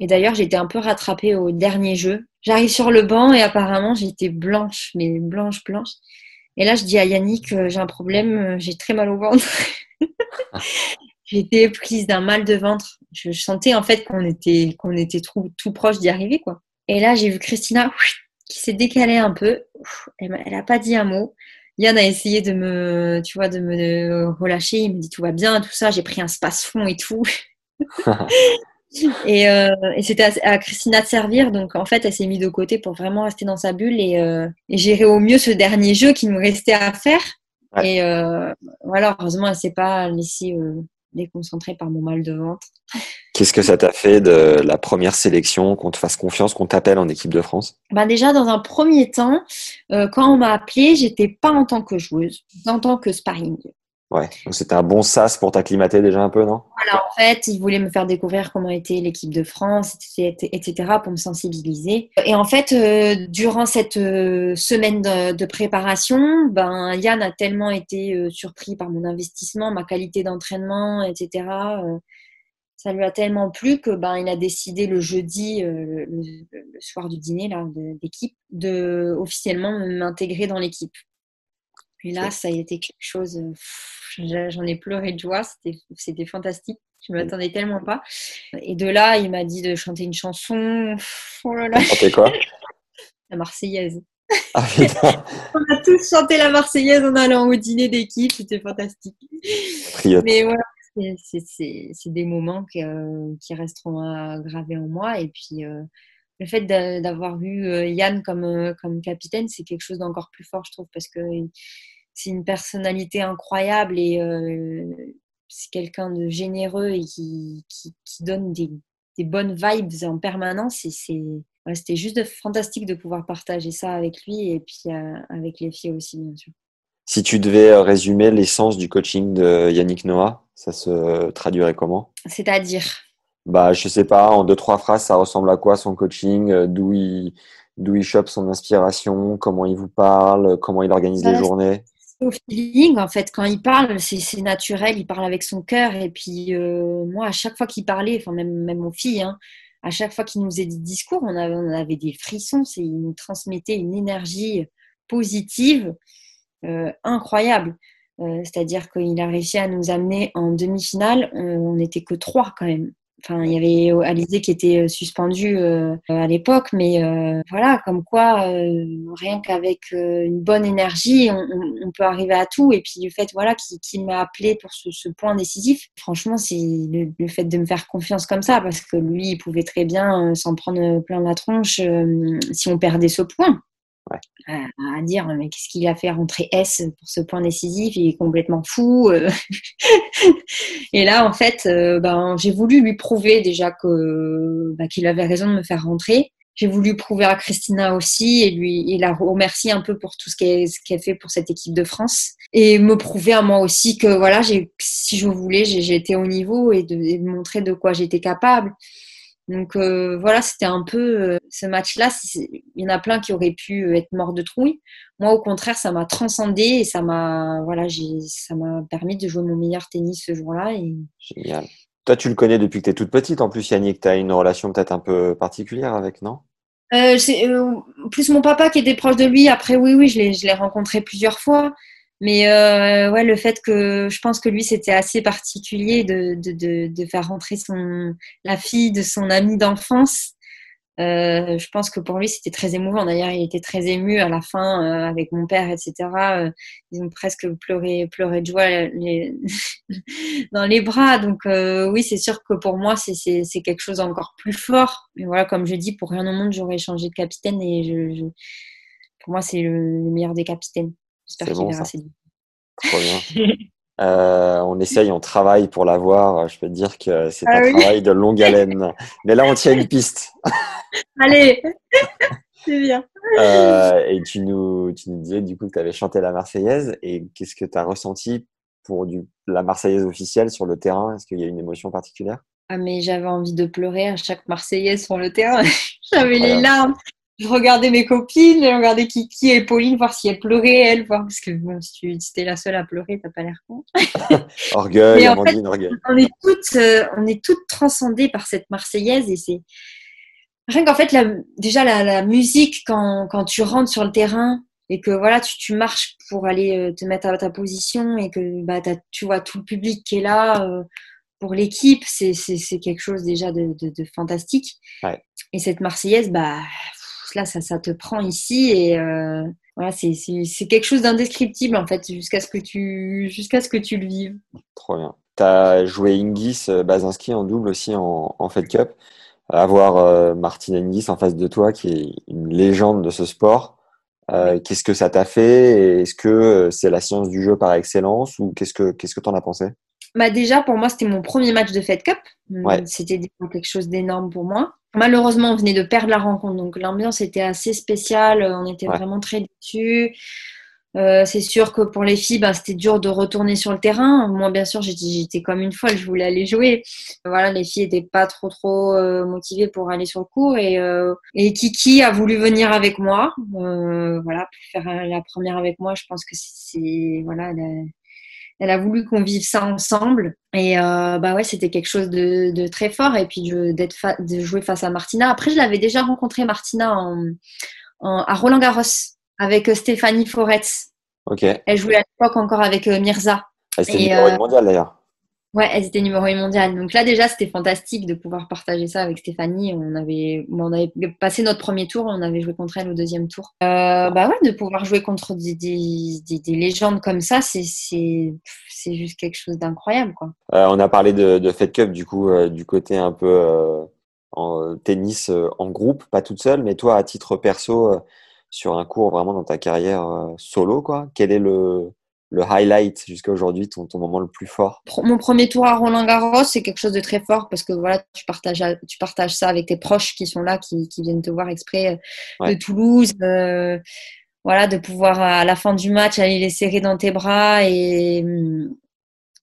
Et d'ailleurs, j'étais un peu rattrapée au dernier jeu. J'arrive sur le banc et apparemment, j'étais blanche, mais blanche, blanche. Et là, je dis à Yannick, euh, j'ai un problème, euh, j'ai très mal au ventre. J'étais prise d'un mal de ventre. Je sentais en fait qu'on était, qu'on était tout, tout proche d'y arriver, quoi. Et là, j'ai vu Christina qui s'est décalée un peu. Elle m'a- elle a pas dit un mot. Yann a essayé de me, tu vois, de me relâcher. Il me dit tout va bien, tout ça. J'ai pris un space-fond et tout. et euh, et c'était à, à Christina de servir. Donc, en fait, elle s'est mise de côté pour vraiment rester dans sa bulle et, euh, et gérer au mieux ce dernier jeu qui nous restait à faire. Ouais. Et euh, voilà, heureusement, elle s'est pas laissée euh, déconcentrer par mon mal de ventre. Qu'est-ce que ça t'a fait de la première sélection, qu'on te fasse confiance, qu'on t'appelle en équipe de France? Ben déjà, dans un premier temps, euh, quand on m'a appelée, j'étais pas en tant que joueuse, j'étais en tant que sparring. Ouais, donc c'était un bon sas pour t'acclimater déjà un peu, non? Voilà, en fait, ils voulaient me faire découvrir comment était l'équipe de France, etc., pour me sensibiliser. Et en fait, euh, durant cette euh, semaine de, de préparation, ben, Yann a tellement été euh, surpris par mon investissement, ma qualité d'entraînement, etc. ça lui a tellement plu que ben, il a décidé le jeudi, le, soir du dîner là, de- d'équipe, de officiellement m'intégrer dans l'équipe. Et là, ça a été quelque chose. euh, J'en ai pleuré de joie. C'était, fantastique. Je ne m'attendais tellement pas. Et de là, il m'a dit de chanter une chanson. Oh là là, Chantais quoi? La Marseillaise. Ah On a tous chanté la Marseillaise en allant au dîner d'équipe. C'était fantastique. Mais voilà, c'est- des moments qui, euh, qui resteront gravés en moi. Et puis, euh, le fait d'a- d'avoir eu euh, Yann comme, euh, comme capitaine, c'est quelque chose d'encore plus fort, je trouve, parce que c'est une personnalité incroyable et euh, c'est quelqu'un de généreux et qui, qui, qui donne des, des bonnes vibes en permanence. Et c'est c'était juste fantastique de pouvoir partager ça avec lui et puis avec les filles aussi, bien sûr. Si tu devais résumer l'essence du coaching de Yannick Noah, ça se traduirait comment? C'est-à-dire? Bah, je sais pas, en deux trois phrases, ça ressemble à quoi son coaching? D'où il d'où il chope son inspiration? Comment il vous parle? Comment il organise les journées? au feeling, en fait, quand il parle, c'est naturel, il parle avec son cœur. Et puis, euh, moi, à chaque fois qu'il parlait, enfin, même, même aux filles, hein, à chaque fois qu'il nous faisait des discours, on avait, on avait des frissons. Il nous transmettait une énergie positive euh, incroyable. Euh, c'est-à-dire qu'il a réussi à nous amener en demi-finale. on n'était que trois quand même. Enfin, il y avait Alizé qui était euh, suspendu euh, à l'époque, mais euh, voilà, comme quoi, rien qu'avec une bonne énergie, on, peut arriver à tout. Et puis le fait, voilà, qu'il m'a appelé pour ce, point décisif, franchement, c'est le, fait de me faire confiance comme ça, parce que lui, il pouvait très bien s'en prendre plein la tronche si on perdait ce point à, dire mais qu'est-ce qu'il a fait rentrer S pour ce point décisif? Il est complètement fou. Euh. et là, en fait, euh, ben, j'ai voulu lui prouver déjà que ben, qu'il avait raison de me faire rentrer. J'ai voulu prouver à Christina aussi et lui et la remercier un peu pour tout ce qu'elle fait pour cette équipe de France et me prouver à moi aussi que voilà, si je voulais, été au niveau et et de montrer de quoi j'étais capable. Donc euh, voilà, c'était un peu euh, ce match-là. Il y en a plein qui auraient pu euh, être morts de trouille. Moi, au contraire, ça m'a transcendé et ça m'a voilà, ça m'a permis de jouer mon meilleur tennis ce jour-là. Et... Génial. Toi, tu le connais depuis que tu es toute petite. En plus, Yannick, tu as une relation peut-être un peu particulière avec, non? C'est plus mon papa qui était proche de lui. Après, oui, oui, je l'ai rencontré plusieurs fois. Mais euh, ouais, le fait que je pense que lui, c'était assez particulier de, de, de, faire rentrer son, la fille de son ami d'enfance. Euh, je pense que pour lui, c'était très émouvant. D'ailleurs, il était très ému à la fin euh, avec mon père, etc. Euh, ils ont presque pleuré, pleuré de joie les... dans les bras. Donc euh, oui, c'est sûr que pour moi, c'est quelque chose encore plus fort. Mais voilà, comme je dis, pour rien au monde, j'aurais changé de capitaine et je, je... pour moi, c'est le meilleur des capitaines. J'espère qu'il verra Trop bien. Euh, on essaye, on travaille pour l'avoir. Je peux te dire que c'est ah un travail de longue haleine. Mais là, on tient une piste. Allez, c'est bien. Euh, et tu nous, tu nous disais du coup que tu avais chanté la Marseillaise. Et qu'est-ce que tu as ressenti pour du, la Marseillaise officielle sur le terrain? Est-ce qu'il y a une émotion particulière? Ah mais j'avais envie de pleurer à chaque Marseillaise sur le terrain. j'avais les larmes je regardais mes copines, je regardais Kiki et Pauline, voir si elles pleuraient, elles, voir, parce que bon, si tu étais la seule à pleurer, t'as pas l'air con. orgueil, Amandine, orgueil. On est toutes, euh, on est toutes transcendées par cette Marseillaise et c'est rien qu'en fait, la, déjà la, la musique quand, quand, tu rentres sur le terrain et que voilà, tu, tu marches pour aller euh, te mettre à ta position et que bah, tu vois tout le public qui est là. Euh, pour l'équipe, c'est quelque chose déjà de, de, de fantastique. Ouais. Et cette Marseillaise, bah, là, ça, ça te prend ici et euh, voilà, c'est quelque chose d'indescriptible en fait, jusqu'à ce que tu jusqu'à ce que tu le vives. Trop bien. Tu as joué Ingis euh, Bazinski en double aussi en, en Fed Cup. Avoir euh, Martin Ingis en face de toi, qui est une légende de ce sport, euh, qu'est-ce que ça t'a fait? Est-ce que c'est la science du jeu par excellence ou qu'est-ce que qu'est-ce que t'en as pensé? Bah déjà, pour moi, c'était mon premier match de Fed Cup. C'était quelque chose d'énorme pour moi. Malheureusement, on venait de perdre la rencontre, donc l'ambiance était assez spéciale. On était vraiment très déçus. Euh, c'est sûr que pour les filles, bah, c'était dur de retourner sur le terrain. Moi, bien sûr, j'étais comme une folle, je voulais aller jouer. Voilà, les filles n'étaient pas trop trop euh, motivées pour aller sur le cours et, euh, et Kiki a voulu venir avec moi. voilà, pour faire la première avec moi, je pense que c'est voilà, elle a voulu qu'on vive ça ensemble. Et euh, bah ouais, c'était quelque chose de, très fort. Et puis d'être de jouer face à Martina. Après, je l'avais déjà rencontré Martina en, à Roland Garros avec euh, Stéphanie Foretz. Ok. Elle jouait à l'époque encore avec euh, Mirza. Elle était numéro mondial d'ailleurs. Ouais, elle était numéro 1 mondial. Donc là, déjà, c'était fantastique de pouvoir partager ça avec Stéphanie. On avait, on avait passé notre premier tour, on avait joué contre elle au deuxième tour. Euh, bah ouais, de pouvoir jouer contre des, des, des, légendes comme ça, c'est juste quelque chose d'incroyable. quoi. Euh, on a parlé de, Fed Cup, du coup, euh, du côté un peu en tennis en groupe, pas toute seule, mais toi, à titre perso, sur un cours vraiment dans ta carrière solo, quoi, quel est le, le highlight jusqu'à aujourd'hui, ton, ton moment le plus fort? Mon premier tour à Roland Garros, c'est quelque chose de très fort parce que voilà, tu partages, tu partages ça avec tes proches qui sont là, qui, qui viennent te voir exprès euh, Ouais. de Toulouse. euh, voilà, de pouvoir à la fin du match aller les serrer dans tes bras et, hum,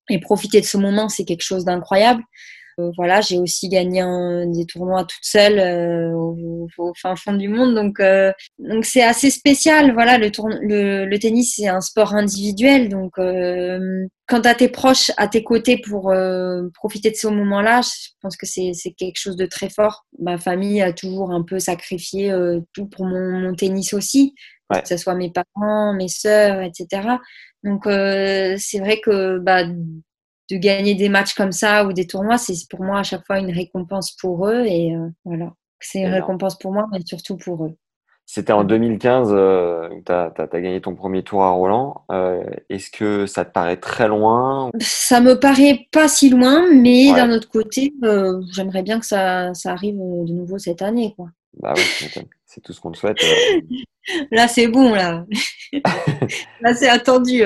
et profiter de ce moment, c'est quelque chose d'incroyable. Euh, voilà, j'ai aussi gagné un- des tournois toute seule euh, au, au fin fond du monde, donc euh, donc c'est assez spécial. Voilà, le, le, le tennis c'est un sport individuel, donc euh, quand tu as tes proches à tes côtés pour euh, profiter de ce moment-là, je pense que c'est c'est quelque chose de très fort. Ma famille a toujours un peu sacrifié euh, tout pour mon, mon tennis aussi, Ouais. que ce soit mes parents, mes sœurs, etc. Donc euh, c'est vrai que bah, de gagner des matchs comme ça ou des tournois, c'est pour moi à chaque fois une récompense pour eux et euh, voilà. C'est une récompense pour moi, mais surtout pour eux. C'était en 2015 euh, tu as, gagné ton premier tour à Roland. Euh, Est-ce que ça te paraît très loin Ça me paraît pas si loin, mais Ouais. d'un autre côté, euh, j'aimerais bien que ça, ça arrive de nouveau cette année. Quoi. Bah. C'est tout ce qu'on te souhaite. euh, Là, c'est bon, là. là, c'est attendu.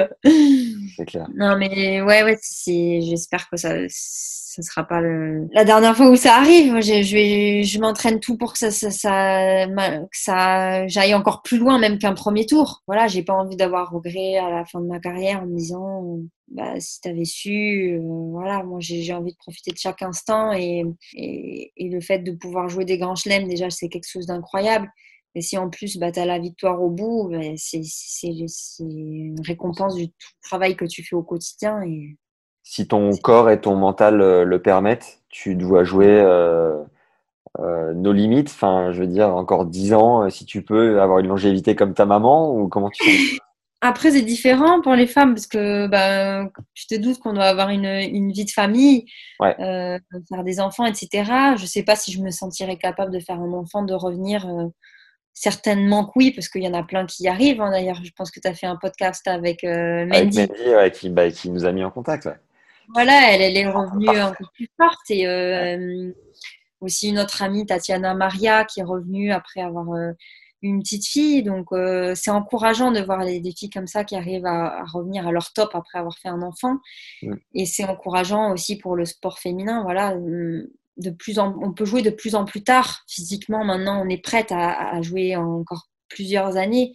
c'est clair. Non, mais ouais, ouais, j'espère que ça, ça sera pas le, la dernière fois où ça arrive. Je, je m'entraîne tout pour que ça, ça, ça, que ça, j'aille encore plus loin même qu'un premier tour. Voilà, j'ai pas envie d'avoir regret à la fin de ma carrière en me disant, bah, si t'avais su, euh, voilà, moi, j'ai, envie de profiter de chaque instant et, et, et le fait de pouvoir jouer des grands chelems, déjà, c'est quelque chose d'incroyable. Et si en plus, bah, tu as la victoire au bout, bah, c'est, une récompense du tout travail que tu fais au quotidien. Et... Si ton corps et ton mental euh, le permettent, tu dois jouer euh, nos limites. Enfin, je veux dire, encore 10 ans, si tu peux avoir une longévité comme ta maman ou comment tu sens Après, c'est différent pour les femmes parce que bah, tu te doutes qu'on doit avoir une, une vie de famille, Ouais. euh, faire des enfants, etc. Je sais pas si je me sentirais capable de faire un enfant, de revenir. euh, certainement que oui, parce qu'il y en a plein qui y arrivent. hein. D'ailleurs, je pense que tu as fait un podcast avec euh, Avec Mandy. Mandy, ouais, qui, bah, qui nous a mis en contact. Ouais. Voilà, elle, elle est revenue encore plus forte. Et euh, aussi une autre amie, Tatiana Maria, qui est revenue après avoir une petite fille. Donc, euh, c'est encourageant de voir des, des filles comme ça qui arrivent à, à revenir à leur top après avoir fait un enfant. Mm. Et c'est encourageant aussi pour le sport féminin. Voilà, hum, de plus en, on peut jouer de plus en plus tard. Physiquement, maintenant, on est prête à, à jouer encore plusieurs années.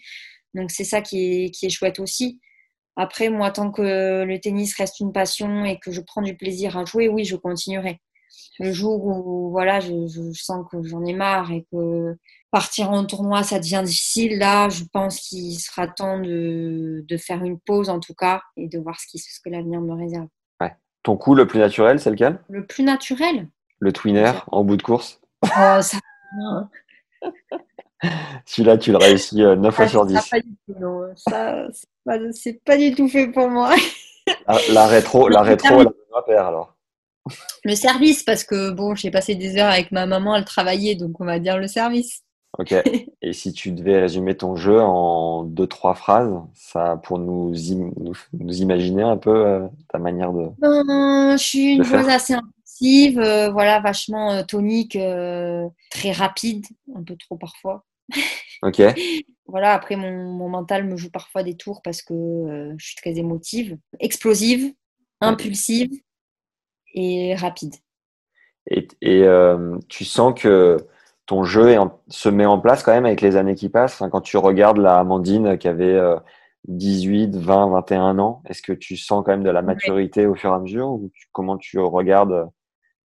Donc, c'est ça qui est, qui est chouette aussi. Après, moi, tant que le tennis reste une passion et que je prends du plaisir à jouer, oui, je continuerai. Le jour où voilà, je, je sens que j'en ai marre et que partir en tournoi, ça devient difficile, là, je pense qu'il sera temps de, de faire une pause en tout cas et de voir ce, qui, ce que l'avenir me réserve. Ton coup le plus naturel, c'est lequel? Le plus naturel? Le twinner en bout de course? Oh, ça, Celui-là, tu le réussis euh, 9 fois ça, sur ça, 10. pas du tout, non. Ça, c'est pas, du tout fait pour moi. La, la rétro, la rétro, Benoît Paire, alors. Le service, parce que bon, j'ai passé des heures avec ma maman, elle travaillait, donc on va dire le service. Ok. Et si tu devais résumer ton jeu en deux, trois phrases, ça pour nous, im- nous, nous imaginer un peu euh, ta manière de. Ben, je suis une joueuse assez impulsive, euh, voilà, vachement euh, tonique, très rapide, un peu trop parfois. Ok. Voilà, après mon, mon mental me joue parfois des tours parce que je suis très émotive, explosive, impulsive et rapide. Et, et tu sens que ton jeu en- se met en place quand même avec les années qui passent. Enfin, quand tu regardes la Amandine qui avait euh, 18, 20, 21 ans, est-ce que tu sens quand même de la maturité au fur et à mesure ou tu- comment tu regardes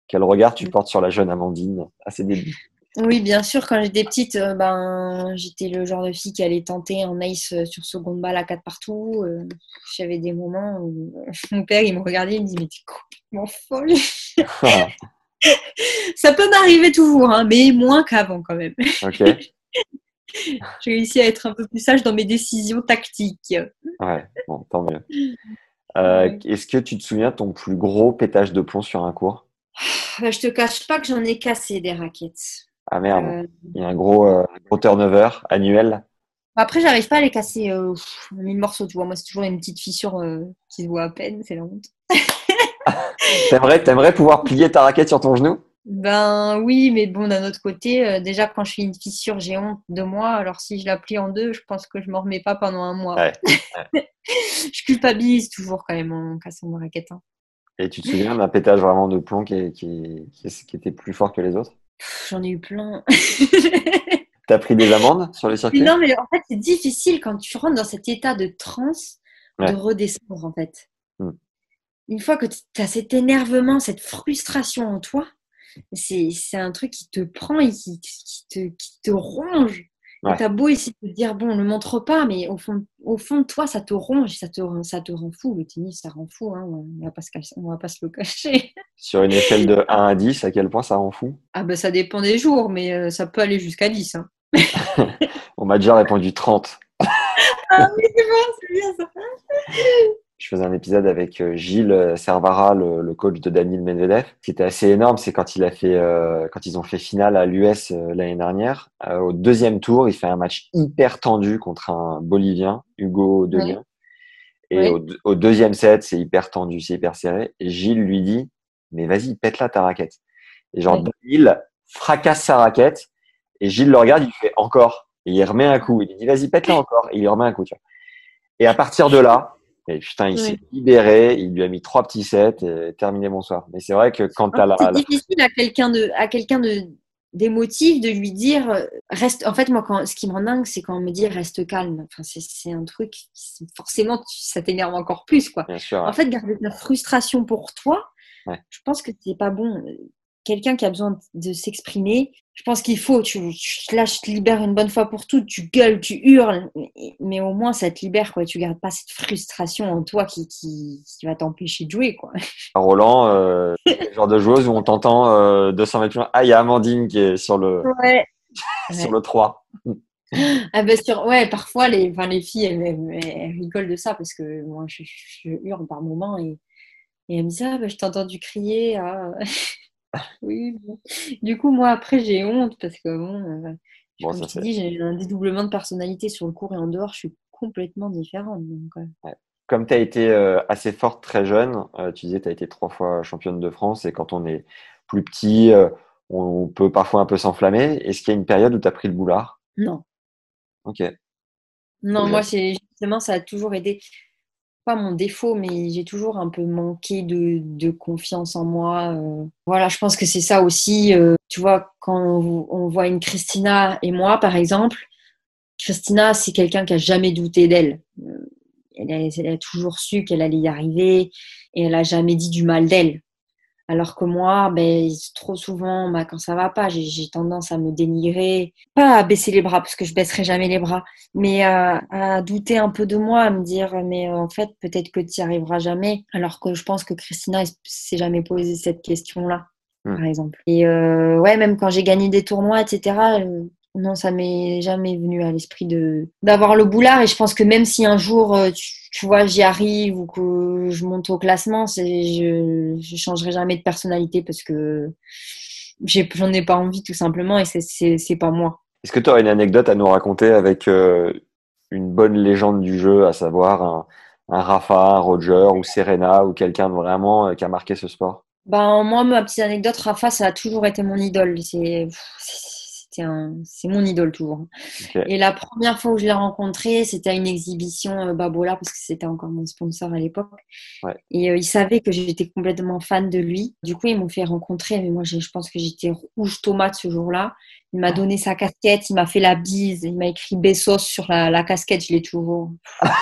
Quel regard tu portes sur la jeune Amandine à ses débuts? Oui, bien sûr, quand j'étais petite, euh, ben, j'étais le genre de fille qui allait tenter en ace euh, sur seconde balle à quatre partout. euh, J'avais des moments où mon père, il me regardait, il me dit, mais t'es complètement folle. Ça peut m'arriver toujours, hein, mais moins qu'avant quand même. J'ai réussi à être un peu plus sage dans mes décisions tactiques. Ouais, bon, tant mieux. Euh, Ouais. Est-ce que tu te souviens de ton plus gros pétage de plomb sur un cours? Bah, je te cache pas que j'en ai cassé des raquettes. Ah merde, Euh, il y a un gros, euh, gros turnover annuel. Après, j'arrive pas à les casser en mille morceaux, tu vois. Moi, c'est toujours une petite fissure qui se voit à peine, c'est la honte. T'aimerais, t'aimerais pouvoir plier ta raquette sur ton genou? Ben oui, mais bon, d'un autre côté, euh, déjà quand je fais une fissure, j'ai honte de moi. Alors si je la plie en deux, je pense que je m'en remets pas pendant un mois. Ouais, je culpabilise toujours quand même en cassant ma raquette. hein. Et tu te souviens d'un pétage vraiment de plomb qui, qui, qui, qui était plus fort que les autres? J'en ai eu plein. T'as pris des amendes sur les circuits non, mais en fait, c'est difficile quand tu rentres dans cet état de transe Ouais. de redescendre en fait. Hmm. Une fois que tu as cet énervement, cette frustration en toi, c'est un truc qui te prend et qui, qui te, qui te ronge. Ouais. T'as beau essayer de te dire, bon, ne le montre pas, mais au fond, au fond de toi, ça te ronge, ça te, rend- ça te rend fou. Le tennis, ça rend fou, hein, on va on va pas se le cacher. Sur une échelle de 1 à 10, à quel point ça rend fou? Ah ben ça dépend des jours, mais euh, ça peut aller jusqu'à 10. Hein. On m'a déjà répondu 30. Ah oui, c'est bon, c'est bien ça. Je faisais un épisode avec euh, Gilles euh, Servara, le, le coach de Daniel Medvedev. Ce qui était assez énorme, c'est quand il a fait, euh, quand ils ont fait finale à l'US euh, l'année dernière. Euh, au deuxième tour, il fait un match hyper tendu contre un Bolivien, Hugo Delien. Et au, au deuxième set, c'est hyper tendu, c'est hyper serré. Et Gilles lui dit, mais vas-y, pète-la ta raquette. Et genre, Ouais. Daniel fracasse sa raquette. Et Gilles le regarde, il fait encore. Et il remet un coup. Il dit, vas-y, pète-la encore. Et il remet un coup, tu vois. Et à partir de là, et putain, il Ouais. s'est libéré, il lui a mis trois petits sets et terminé bonsoir. Mais c'est vrai que quand t'as la, C'est difficile à quelqu'un de, à quelqu'un de d'émotif de lui dire euh, reste. En fait, moi, quand, ce qui me rend dingue, c'est quand on me dit reste calme. Enfin, c'est un truc. Forcément, tu- ça t'énerve encore plus, quoi. bien sûr, En fait, garder de la frustration pour toi, Ouais. je pense que c'est pas bon. Quelqu'un qui a besoin de s'exprimer, je pense qu'il faut, tu, tu, là, je te libère une bonne fois pour toutes, tu gueules, tu hurles, mais, mais au moins ça te libère, quoi. Tu gardes pas cette frustration en toi qui, qui, qui va t'empêcher de jouer, quoi. Roland, euh, le genre de joueuse où on t'entend euh, 200 mètres plus loin. Ah, il y a Amandine qui est sur le, Ouais. sur le 3. Ah ben sur, ouais, parfois les, enfin, les filles elles, elles- elles rigolent de ça parce que moi je, je hurle par moments et, et elles me disent ah ben, je t'ai entendu crier ah. Oui bon. du coup moi après j'ai honte parce que bon, euh, Bon, comme tu dis j'ai un dédoublement de personnalité sur le court et en dehors je suis complètement différente donc Comme tu as été euh, assez forte très jeune, euh, tu disais tu as été trois fois championne de France et quand on est plus petit, euh, on peut parfois un peu s'enflammer. Est-ce qu'il y a une période où tu as pris le boulard? Non Ok. Non, Déjà. moi, justement, ça a toujours été, pas mon défaut, mais j'ai toujours un peu manqué de, de confiance en moi. euh. Voilà, je pense que c'est ça aussi. euh, tu vois, quand on, voit une Christina et moi, par exemple, Christina, c'est quelqu'un qui a jamais douté d'elle. Euh, Elle elle a toujours su qu'elle allait y arriver et elle a jamais dit du mal d'elle. Alors que moi, ben, trop souvent, bah, quand ça va pas, j'ai tendance à me dénigrer, pas à baisser les bras parce que je baisserai jamais les bras, mais à, à douter un peu de moi, à me dire mais en fait peut-être que tu n'y arriveras jamais. Alors que je pense que Christina s'est jamais posé cette question-là, Hmm. par exemple. Et euh, ouais, même quand j'ai gagné des tournois, etc. non, ça m'est jamais venu à l'esprit de d'avoir le boulard. Et je pense que même si un jour, euh, tu, tu vois, j'y arrive ou que je monte au classement, je je changerai jamais de personnalité parce que j'en ai pas envie tout simplement et c'est c'est c'est pas moi. Est-ce que tu aurais une anecdote à nous raconter avec euh, une bonne légende du jeu, à savoir un, un Rafa, un Roger ou Serena ou quelqu'un vraiment euh, qui a marqué ce sport? Ben, moi, ma petite anecdote, Rafa, ça a toujours été mon idole. C'est, un, c'est mon idole toujours. Et la première fois où je l'ai rencontré, c'était à une exhibition euh, Babola, parce que c'était encore mon sponsor à l'époque. Ouais. Et euh, il savait que j'étais complètement fan de lui. Du coup, ils m'ont fait rencontrer, mais moi, je pense que j'étais rouge tomate ce jour-là. Il m'a donné sa casquette, il m'a fait la bise, il m'a écrit Bessos sur la, la casquette, je l'ai toujours.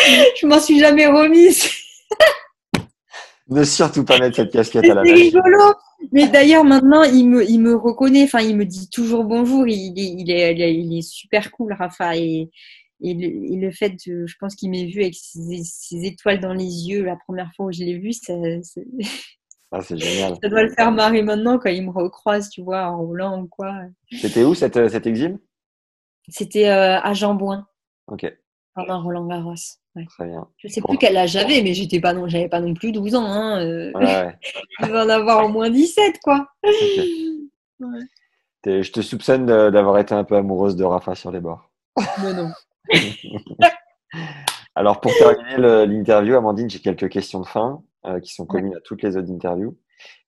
je m'en suis jamais remise. Ne surtout pas mettre cette casquette à la C'est rigolo. Mais d'ailleurs, maintenant, il me, il me reconnaît. Enfin, il me dit toujours bonjour. Il, est- il, est, il, est, il est super cool, Rafa. Et, et, le, et le fait, de, je pense qu'il m'ait vu avec ses, ses étoiles dans les yeux la première fois où je l'ai vu, ça, Ah, c'est génial. ça doit le faire marrer maintenant quand il me recroise, tu vois, en roulant ou quoi. C'était où cette, cette exhibe C'était euh, à Jambouin, Ok, pendant Roland Garros. Ouais. très bien. Je sais plus quel âge j'avais, mais j'étais pas non, j'avais pas non plus 12 ans. Hein. euh, Ouais, ouais. Je devais en avoir au moins 17, quoi. Je te soupçonne d'avoir été un peu amoureuse de Rafa sur les bords. Mais non. Alors, pour terminer l'interview, Amandine, j'ai quelques questions de fin euh, qui sont communes à toutes les autres interviews.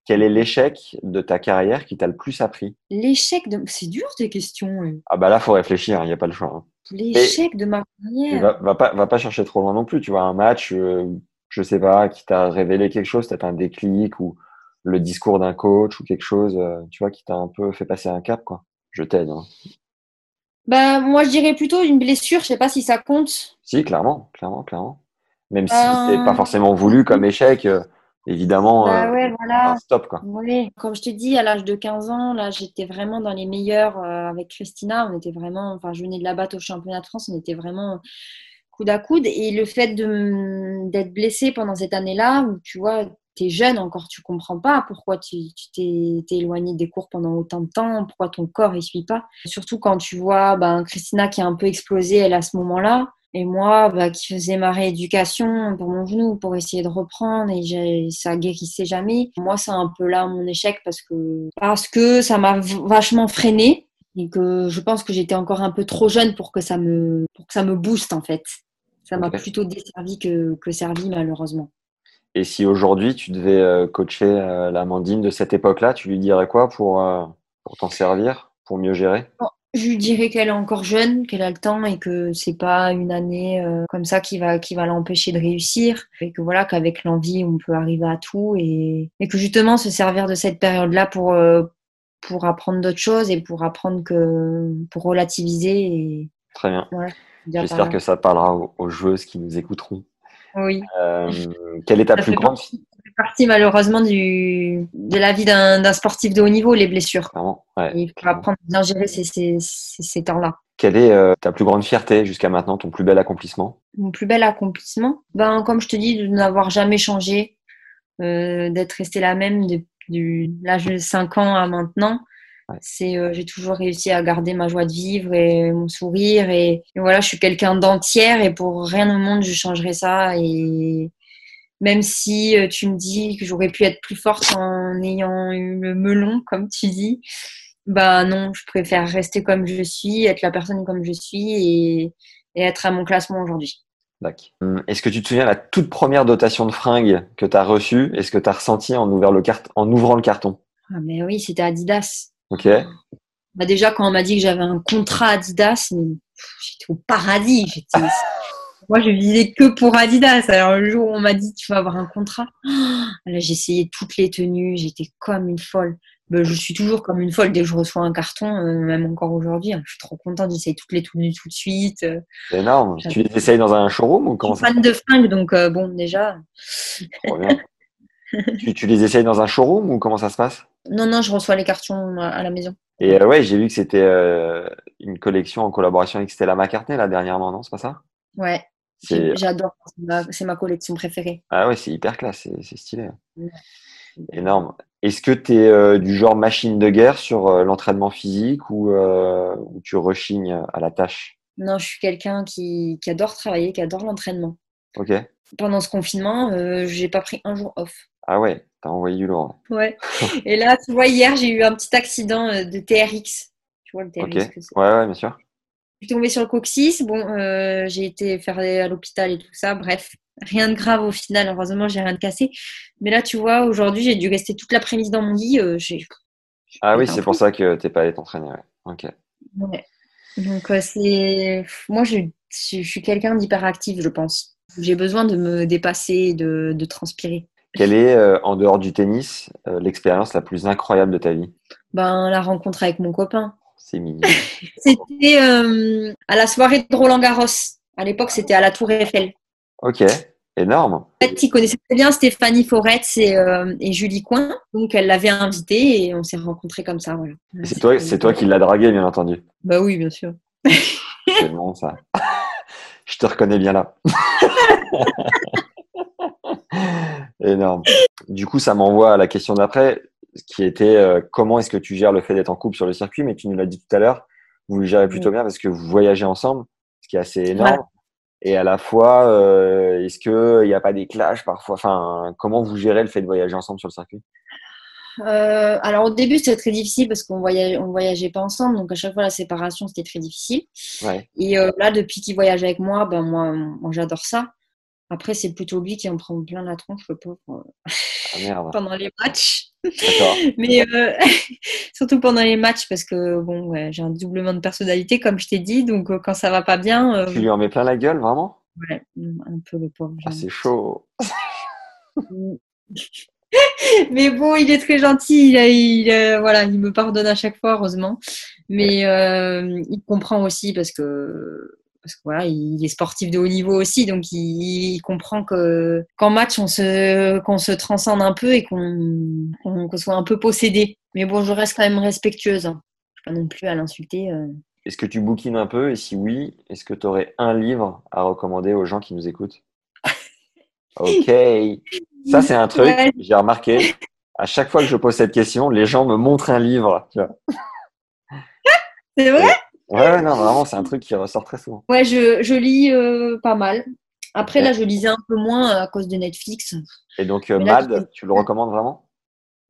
Quel est l'échec de ta carrière qui t'a le plus appris? L'échec de. C'est dur tes questions. hein. Ah bah là, faut réfléchir, il n'y a pas le choix. hein. L'échec de ma carrière. va, va pas, va pas chercher trop loin non plus. Tu vois, un match, euh, je sais pas, qui t'a révélé quelque chose, peut-être un déclic ou le discours d'un coach ou quelque chose, euh, tu vois, qui t'a un peu fait passer un cap, quoi. Je t'aide. hein. Bah, moi, je dirais plutôt une blessure. Je sais pas si ça compte. Si, clairement, clairement, clairement. Même si Euh, c'est pas forcément voulu comme échec, euh, évidemment, Bah euh, ouais, voilà. un stop, quoi. Oui, comme je te dis, à l'âge de 15 ans, là, j'étais vraiment dans les meilleurs euh, avec Christina. On était vraiment, enfin, je venais de la battre au championnat de France, on était vraiment coude à coude. Et le fait d'être blessée pendant cette année-là, où tu vois, tu es jeune encore, tu comprends pas pourquoi tu t'es éloigné des cours pendant autant de temps, pourquoi ton corps ne suit pas. Surtout quand tu vois ben, Christina qui a un peu explosé, elle, à ce moment-là. Et moi, bah, qui faisais ma rééducation pour mon genou, pour essayer de reprendre, et ça guérissait jamais. Moi, c'est un peu là mon échec parce que, parce que ça m'a vachement freiné et que je pense que j'étais encore un peu trop jeune pour que ça me, pour que ça me booste, en fait. Ça m'a plutôt desservi que, que servi, malheureusement. Et si aujourd'hui tu devais euh, coacher euh, l'Amandine de cette époque-là, tu lui dirais quoi pour, euh, pour t'en servir, pour mieux gérer? Je lui dirais qu'elle est encore jeune, qu'elle a le temps et que c'est pas une année euh, comme ça qui va, qui va l'empêcher de réussir. Et que voilà, qu'avec l'envie, on peut arriver à tout. Et, et que justement, se servir de cette période-là pour, euh, pour apprendre d'autres choses et pour apprendre que, pour relativiser. Et Très bien. J'espère là. que ça parlera aux, aux joueuses qui nous écouteront. Oui. Euh, quelle est ta Ça plus grande partie, malheureusement du, de la vie d'un sportif de haut niveau, les blessures. Clairement, ouais, Et il faut apprendre à bien gérer ces, ces, ces, ces temps-là. Quelle est euh, ta plus grande fierté jusqu'à maintenant, ton plus bel accomplissement? Mon plus bel accomplissement, ben, comme je te dis, de n'avoir jamais changé, euh, d'être restée la même de, l'âge de 5 ans à maintenant. Ouais. C'est, euh, j'ai toujours réussi à garder ma joie de vivre et mon sourire. Et, et voilà, je suis quelqu'un d'entière et pour rien au monde, je changerais ça. Et même si euh, tu me dis que j'aurais pu être plus forte en ayant eu le melon, comme tu dis, bah non, je préfère rester comme je suis, être la personne comme je suis et, et être à mon classement aujourd'hui. Hum, Est-ce que tu te souviens de la toute première dotation de fringues que tu as reçue et ce que tu as ressenti en, ouvert le cart- en ouvrant le carton? Ah, mais oui, c'était Adidas. Ok? Bah déjà, quand on m'a dit que j'avais un contrat Adidas, j'étais au paradis. J'étais... Moi, je vivais que pour Adidas. Alors, le jour où on m'a dit tu vas avoir un contrat, là, j'ai essayé toutes les tenues. J'étais comme une folle. Ben, je suis toujours comme une folle dès que je reçois un carton, euh, même encore aujourd'hui. hein. Je suis trop contente. J'essaye toutes les tenues tout de suite. Euh, C'est énorme. Tu les essayes dans un showroom ou comment je suis fan de fringues, donc euh, bon, déjà. passe bien tu, tu les essayes dans un showroom ou comment ça se passe? Non, non, je reçois les cartons à, à la maison. Et ouais, j'ai vu que c'était une collection en collaboration avec Stella McCartney là dernièrement, non? C'est pas ça? Ouais, j'adore. C'est ma, collection préférée. ah ouais, c'est hyper classe, c'est c'est stylé. Ouais. Énorme. Est-ce que tu es du genre machine de guerre sur euh, l'entraînement physique ou, euh, ou tu rechignes à la tâche? Non, je suis quelqu'un qui, qui adore travailler, qui adore l'entraînement. Ok. Pendant ce confinement, euh, j'ai pas pris un jour off. Ah ouais, t'as envoyé du lourd. Ouais. Et là, tu vois, hier, j'ai eu un petit accident euh, de TRX. Tu vois le TRX Ok. que Ouais, ouais, bien sûr. Suis tombée sur le coccyx. Bon, euh, j'ai été faire à l'hôpital et tout ça. Bref, rien de grave au final. Heureusement, j'ai rien de cassé. Mais là, tu vois, aujourd'hui, j'ai dû rester toute l'après-midi dans mon lit. euh, j'ai- Ah oui, c'est pour ça que t'es pas allé t'entraîner. Ouais. Ok. Ouais. Donc, euh, c'est. Moi, je, je suis quelqu'un d'hyperactif, je pense. J'ai besoin de me dépasser, de, de transpirer. Quelle est, euh, en dehors du tennis, euh, l'expérience la plus incroyable de ta vie? Ben, la rencontre avec mon copain. C'est mignon. C'était euh, à la soirée de Roland Garros. À l'époque, c'était à la Tour Eiffel. Ok, énorme. En fait, il connaissait très bien Stéphanie Foretz et, euh, et Julie Coin. Donc, elle l'avait invité et on s'est rencontrés comme ça. Voilà. C'est toi, c'est toi qui l'as dragué, bien entendu. Bah oui, bien sûr. C'est bon, ça. Je te reconnais bien là. Énorme. Du coup, ça m'envoie à la question d'après, qui était euh, comment est-ce que tu gères le fait d'être en couple sur le circuit Mais tu nous l'as dit tout à l'heure, vous le gérez plutôt bien parce que vous voyagez ensemble, ce qui est assez énorme. Voilà. Et à la fois, euh, est-ce qu'il n'y a pas des clashs parfois? Enfin, comment vous gérez le fait de voyager ensemble sur le circuit? Euh, alors au début c'était très difficile parce qu'on voyageait, on voyageait pas ensemble, donc à chaque fois la séparation c'était très difficile. Ouais. Et euh, là depuis qu'il voyage avec moi, ben moi, moi j'adore ça Après, c'est plutôt lui qui en prend plein la tronche, le pauvre, Ah merde. pendant les matchs. D'accord. Mais euh, surtout pendant les matchs, parce que bon, ouais, j'ai un doublement de personnalité, comme je t'ai dit. Donc, euh, quand ça va pas bien, euh, Tu lui en mets plein la gueule, vraiment? Ouais, un peu le pauvre. Ah, c'est chaud. Mais bon, il est très gentil. Il, a- il, euh, voilà, il me pardonne à chaque fois, heureusement. Mais euh, il comprend aussi parce que, parce que voilà, il est sportif de haut niveau aussi, donc il, il comprend que qu'en match, on se, qu'on se transcende un peu et qu'on, soit un peu possédé. Mais bon, je reste quand même respectueuse. hein. Je suis pas non plus à l'insulter. euh. Est-ce que tu bouquines un peu? Et si oui, est-ce que tu aurais un livre à recommander aux gens qui nous écoutent? Ok. Ça, c'est un truc, Ouais. j'ai remarqué. À chaque fois que je pose cette question, les gens me montrent un livre. C'est vrai? Ouais, non, vraiment, c'est un truc qui ressort très souvent. Ouais, je, je lis euh, pas mal. Après, là, je lisais un peu moins à cause de Netflix. Et donc, euh, là, Mad, tu le recommandes vraiment?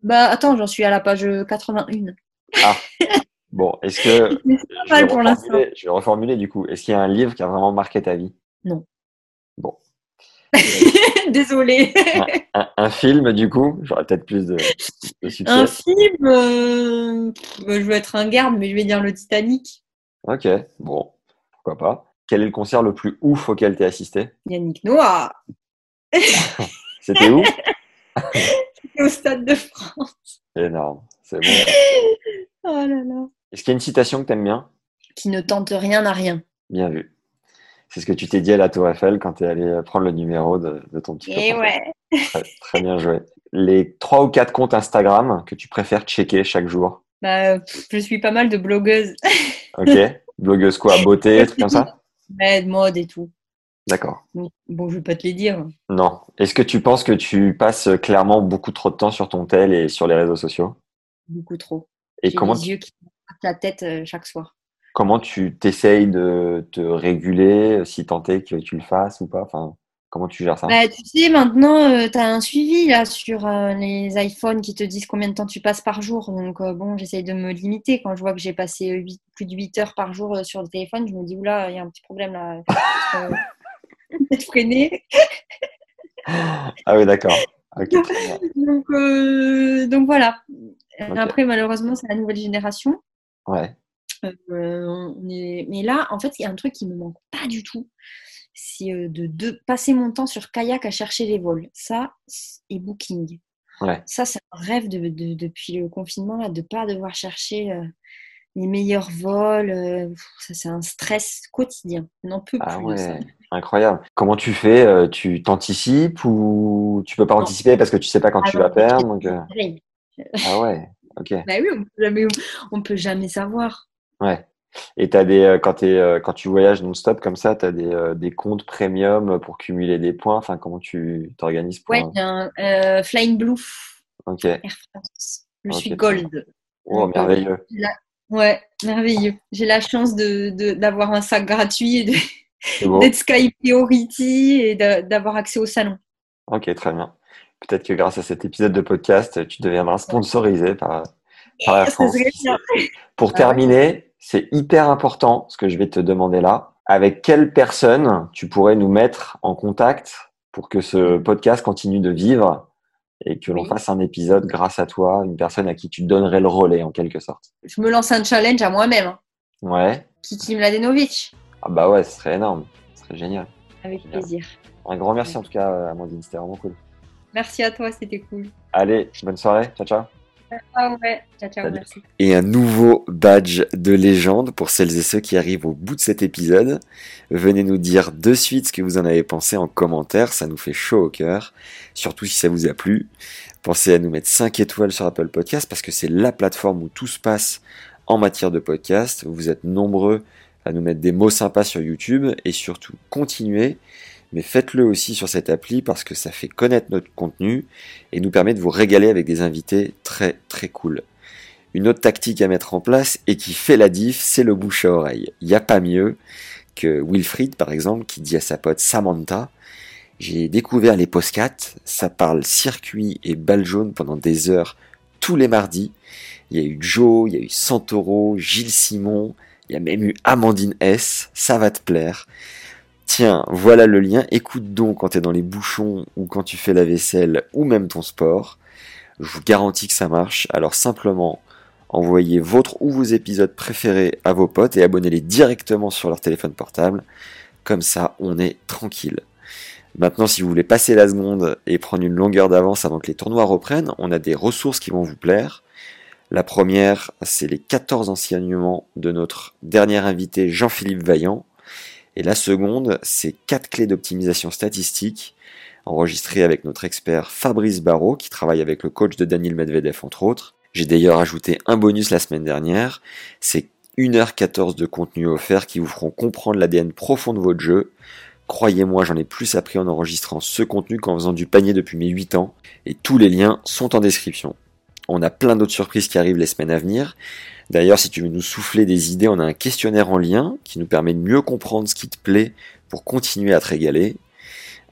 Bah, attends, j'en suis à la page 81. Bon, est-ce que. Pas je vais mal pour l'instant. reformuler- Je vais reformuler du coup. Est-ce qu'il y a un livre qui a vraiment marqué ta vie? Désolée. un, un film, du coup? J'aurais peut-être plus de, de succès. Un film, euh, bah, je veux être un garde, mais je vais dire le Titanic. Ok, bon, pourquoi pas. Quel est le concert le plus ouf auquel tu as assisté? Yannick Noah, C'était où? Au Stade de France. Énorme, c'est bon. Oh là là. Est-ce qu'il y a une citation que tu aimes bien? Qui ne tente rien à rien. Bien vu. C'est ce que tu t'es dit à la Tour Eiffel quand tu es allé prendre le numéro de, de ton petit Et copain. ouais. Très, très bien joué. Les trois ou quatre comptes Instagram que tu préfères checker chaque jour? Bah, je suis pas mal de blogueuses. Ok Blogueuse quoi Beauté, trucs comme ça Ouais, de mode et tout. D'accord. Bon, je vais pas te les dire. Non. Est-ce que tu penses que tu passes clairement beaucoup trop de temps sur ton tel et sur les réseaux sociaux? Beaucoup trop. Et comment les yeux qui la tête euh, chaque soir. comment tu t'essayes de te réguler, euh, si tant est que tu le fasses ou pas? Enfin, comment tu gères ça Bah, tu sais, maintenant, tu as un suivi là sur euh, les iPhones qui te disent combien de temps tu passes par jour. Donc, euh, bon, j'essaye de me limiter. Quand je vois que j'ai passé euh, plus de 8 heures par jour euh, sur le téléphone, je me dis, oula, il y a un petit problème là. Euh, Peut-être freiner. Ah oui, d'accord. Donc, euh, donc voilà. Après, malheureusement, c'est la nouvelle génération. Ouais. Euh, on est... Mais là, en fait, il y a un truc qui me manque pas du tout. C'est euh, de, de passer mon temps sur kayak à chercher les vols. Ça et Booking. Ouais. Ça, c'est un rêve de, de- depuis le confinement, là, de ne pas devoir chercher euh, les meilleurs vols. euh, ça, c'est un stress quotidien. On n'en peut Ah plus ça. ouais, incroyable. Comment tu fais Tu t'anticipes ou tu peux pas Non. anticiper parce que tu sais pas quand Ah tu non, vas perdre donc. Ah ouais, ok. Bah oui, on peut jamais, on peut jamais savoir. Ouais. Et t'as des, euh, quand, t'es, euh, quand tu voyages non-stop comme ça, tu as des, euh, des comptes premium pour cumuler des points? Enfin, comment tu t'organises pour. Ouais, un euh, Flying Blue, Ok. Air France. Je suis gold. Oh, Donc, merveilleux. Ouais, merveilleux. J'ai la chance de, de- d'avoir un sac gratuit et de- d'être Sky Priority et de- d'avoir accès au salon. Ok, très bien. Peut-être que grâce à cet épisode de podcast, tu deviendras sponsorisé par, par Air Ça France. Pour terminer, c'est hyper important ce que je vais te demander là. Avec quelle personne tu pourrais nous mettre en contact pour que ce podcast continue de vivre et que l'on Oui. fasse un épisode grâce à toi, une personne à qui tu donnerais le relais en quelque sorte? Je me lance un challenge à moi-même. hein. Ouais. Kiki Mladenovic. Ah bah ouais, ce serait énorme. Ce serait génial. Avec Génial. plaisir. Un grand merci en tout cas, Amandine. C'était vraiment cool. Merci à toi, c'était cool. Allez, bonne soirée. Ciao, ciao. Ah ouais, ciao, ciao, Salut. merci. et un nouveau badge de légende pour celles et ceux qui arrivent au bout de cet épisode. Venez nous dire de suite ce que vous en avez pensé en commentaire, ça nous fait chaud au cœur, surtout si ça vous a plu. Pensez à nous mettre 5 étoiles sur Apple Podcast parce que c'est la plateforme où tout se passe en matière de podcast. Vous êtes nombreux à nous mettre des mots sympas sur YouTube et surtout continuez, mais faites-le aussi sur cette appli parce que ça fait connaître notre contenu et nous permet de vous régaler avec des invités très très cool. Une autre tactique à mettre en place et qui fait la diff, c'est le bouche à oreille. Il n'y a pas mieux que Wilfried, par exemple, qui dit à sa pote Samantha J'ai découvert les postcats, ça parle circuit et balle jaune pendant des heures tous les mardis. Il y a eu Joe, il y a eu Santoro, Gilles Simon, il y a même eu Amandine S. Ça va te plaire. Tiens, voilà le lien. Écoute donc quand tu es dans les bouchons ou quand tu fais la vaisselle ou même ton sport. Je vous garantis que ça marche. Alors simplement, envoyez votre ou vos épisodes préférés à vos potes et abonnez-les directement sur leur téléphone portable. Comme ça, on est tranquille. Maintenant, si vous voulez passer la seconde et prendre une longueur d'avance avant que les tournois reprennent, on a des ressources qui vont vous plaire. La première, c'est les 14 enseignements de notre dernier invité Jean-Philippe Vaillant. Et la seconde, c'est 4 clés d'optimisation statistique enregistrées avec notre expert Fabrice Barrault qui travaille avec le coach de Daniel Medvedev entre autres. J'ai d'ailleurs ajouté un bonus la semaine dernière, c'est 1h14 de contenu offert qui vous feront comprendre l'ADN profond de votre jeu. Croyez-moi, j'en ai plus appris en enregistrant ce contenu qu'en faisant du panier depuis mes 8 ans, et tous les liens sont en description. On a plein d'autres surprises qui arrivent les semaines à venir. D'ailleurs, si tu veux nous souffler des idées, on a un questionnaire en lien qui nous permet de mieux comprendre ce qui te plaît pour continuer à te régaler.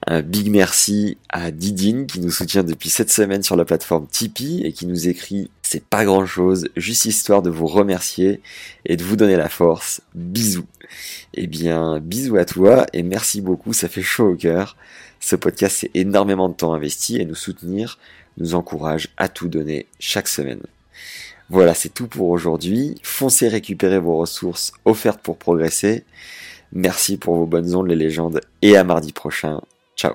Un big merci à Didine qui nous soutient depuis cette semaine sur la plateforme Tipeee et qui nous écrit c'est pas grand chose, juste histoire de vous remercier et de vous donner la force. Bisous. Eh bien, bisous à toi et merci beaucoup, ça fait chaud au cœur. Ce podcast, c'est énormément de temps investi et nous soutenir nous encourage à tout donner chaque semaine. Voilà, c'est tout pour aujourd'hui. Foncez récupérer vos ressources offertes pour progresser. Merci pour vos bonnes ondes les légendes et à mardi prochain. Ciao.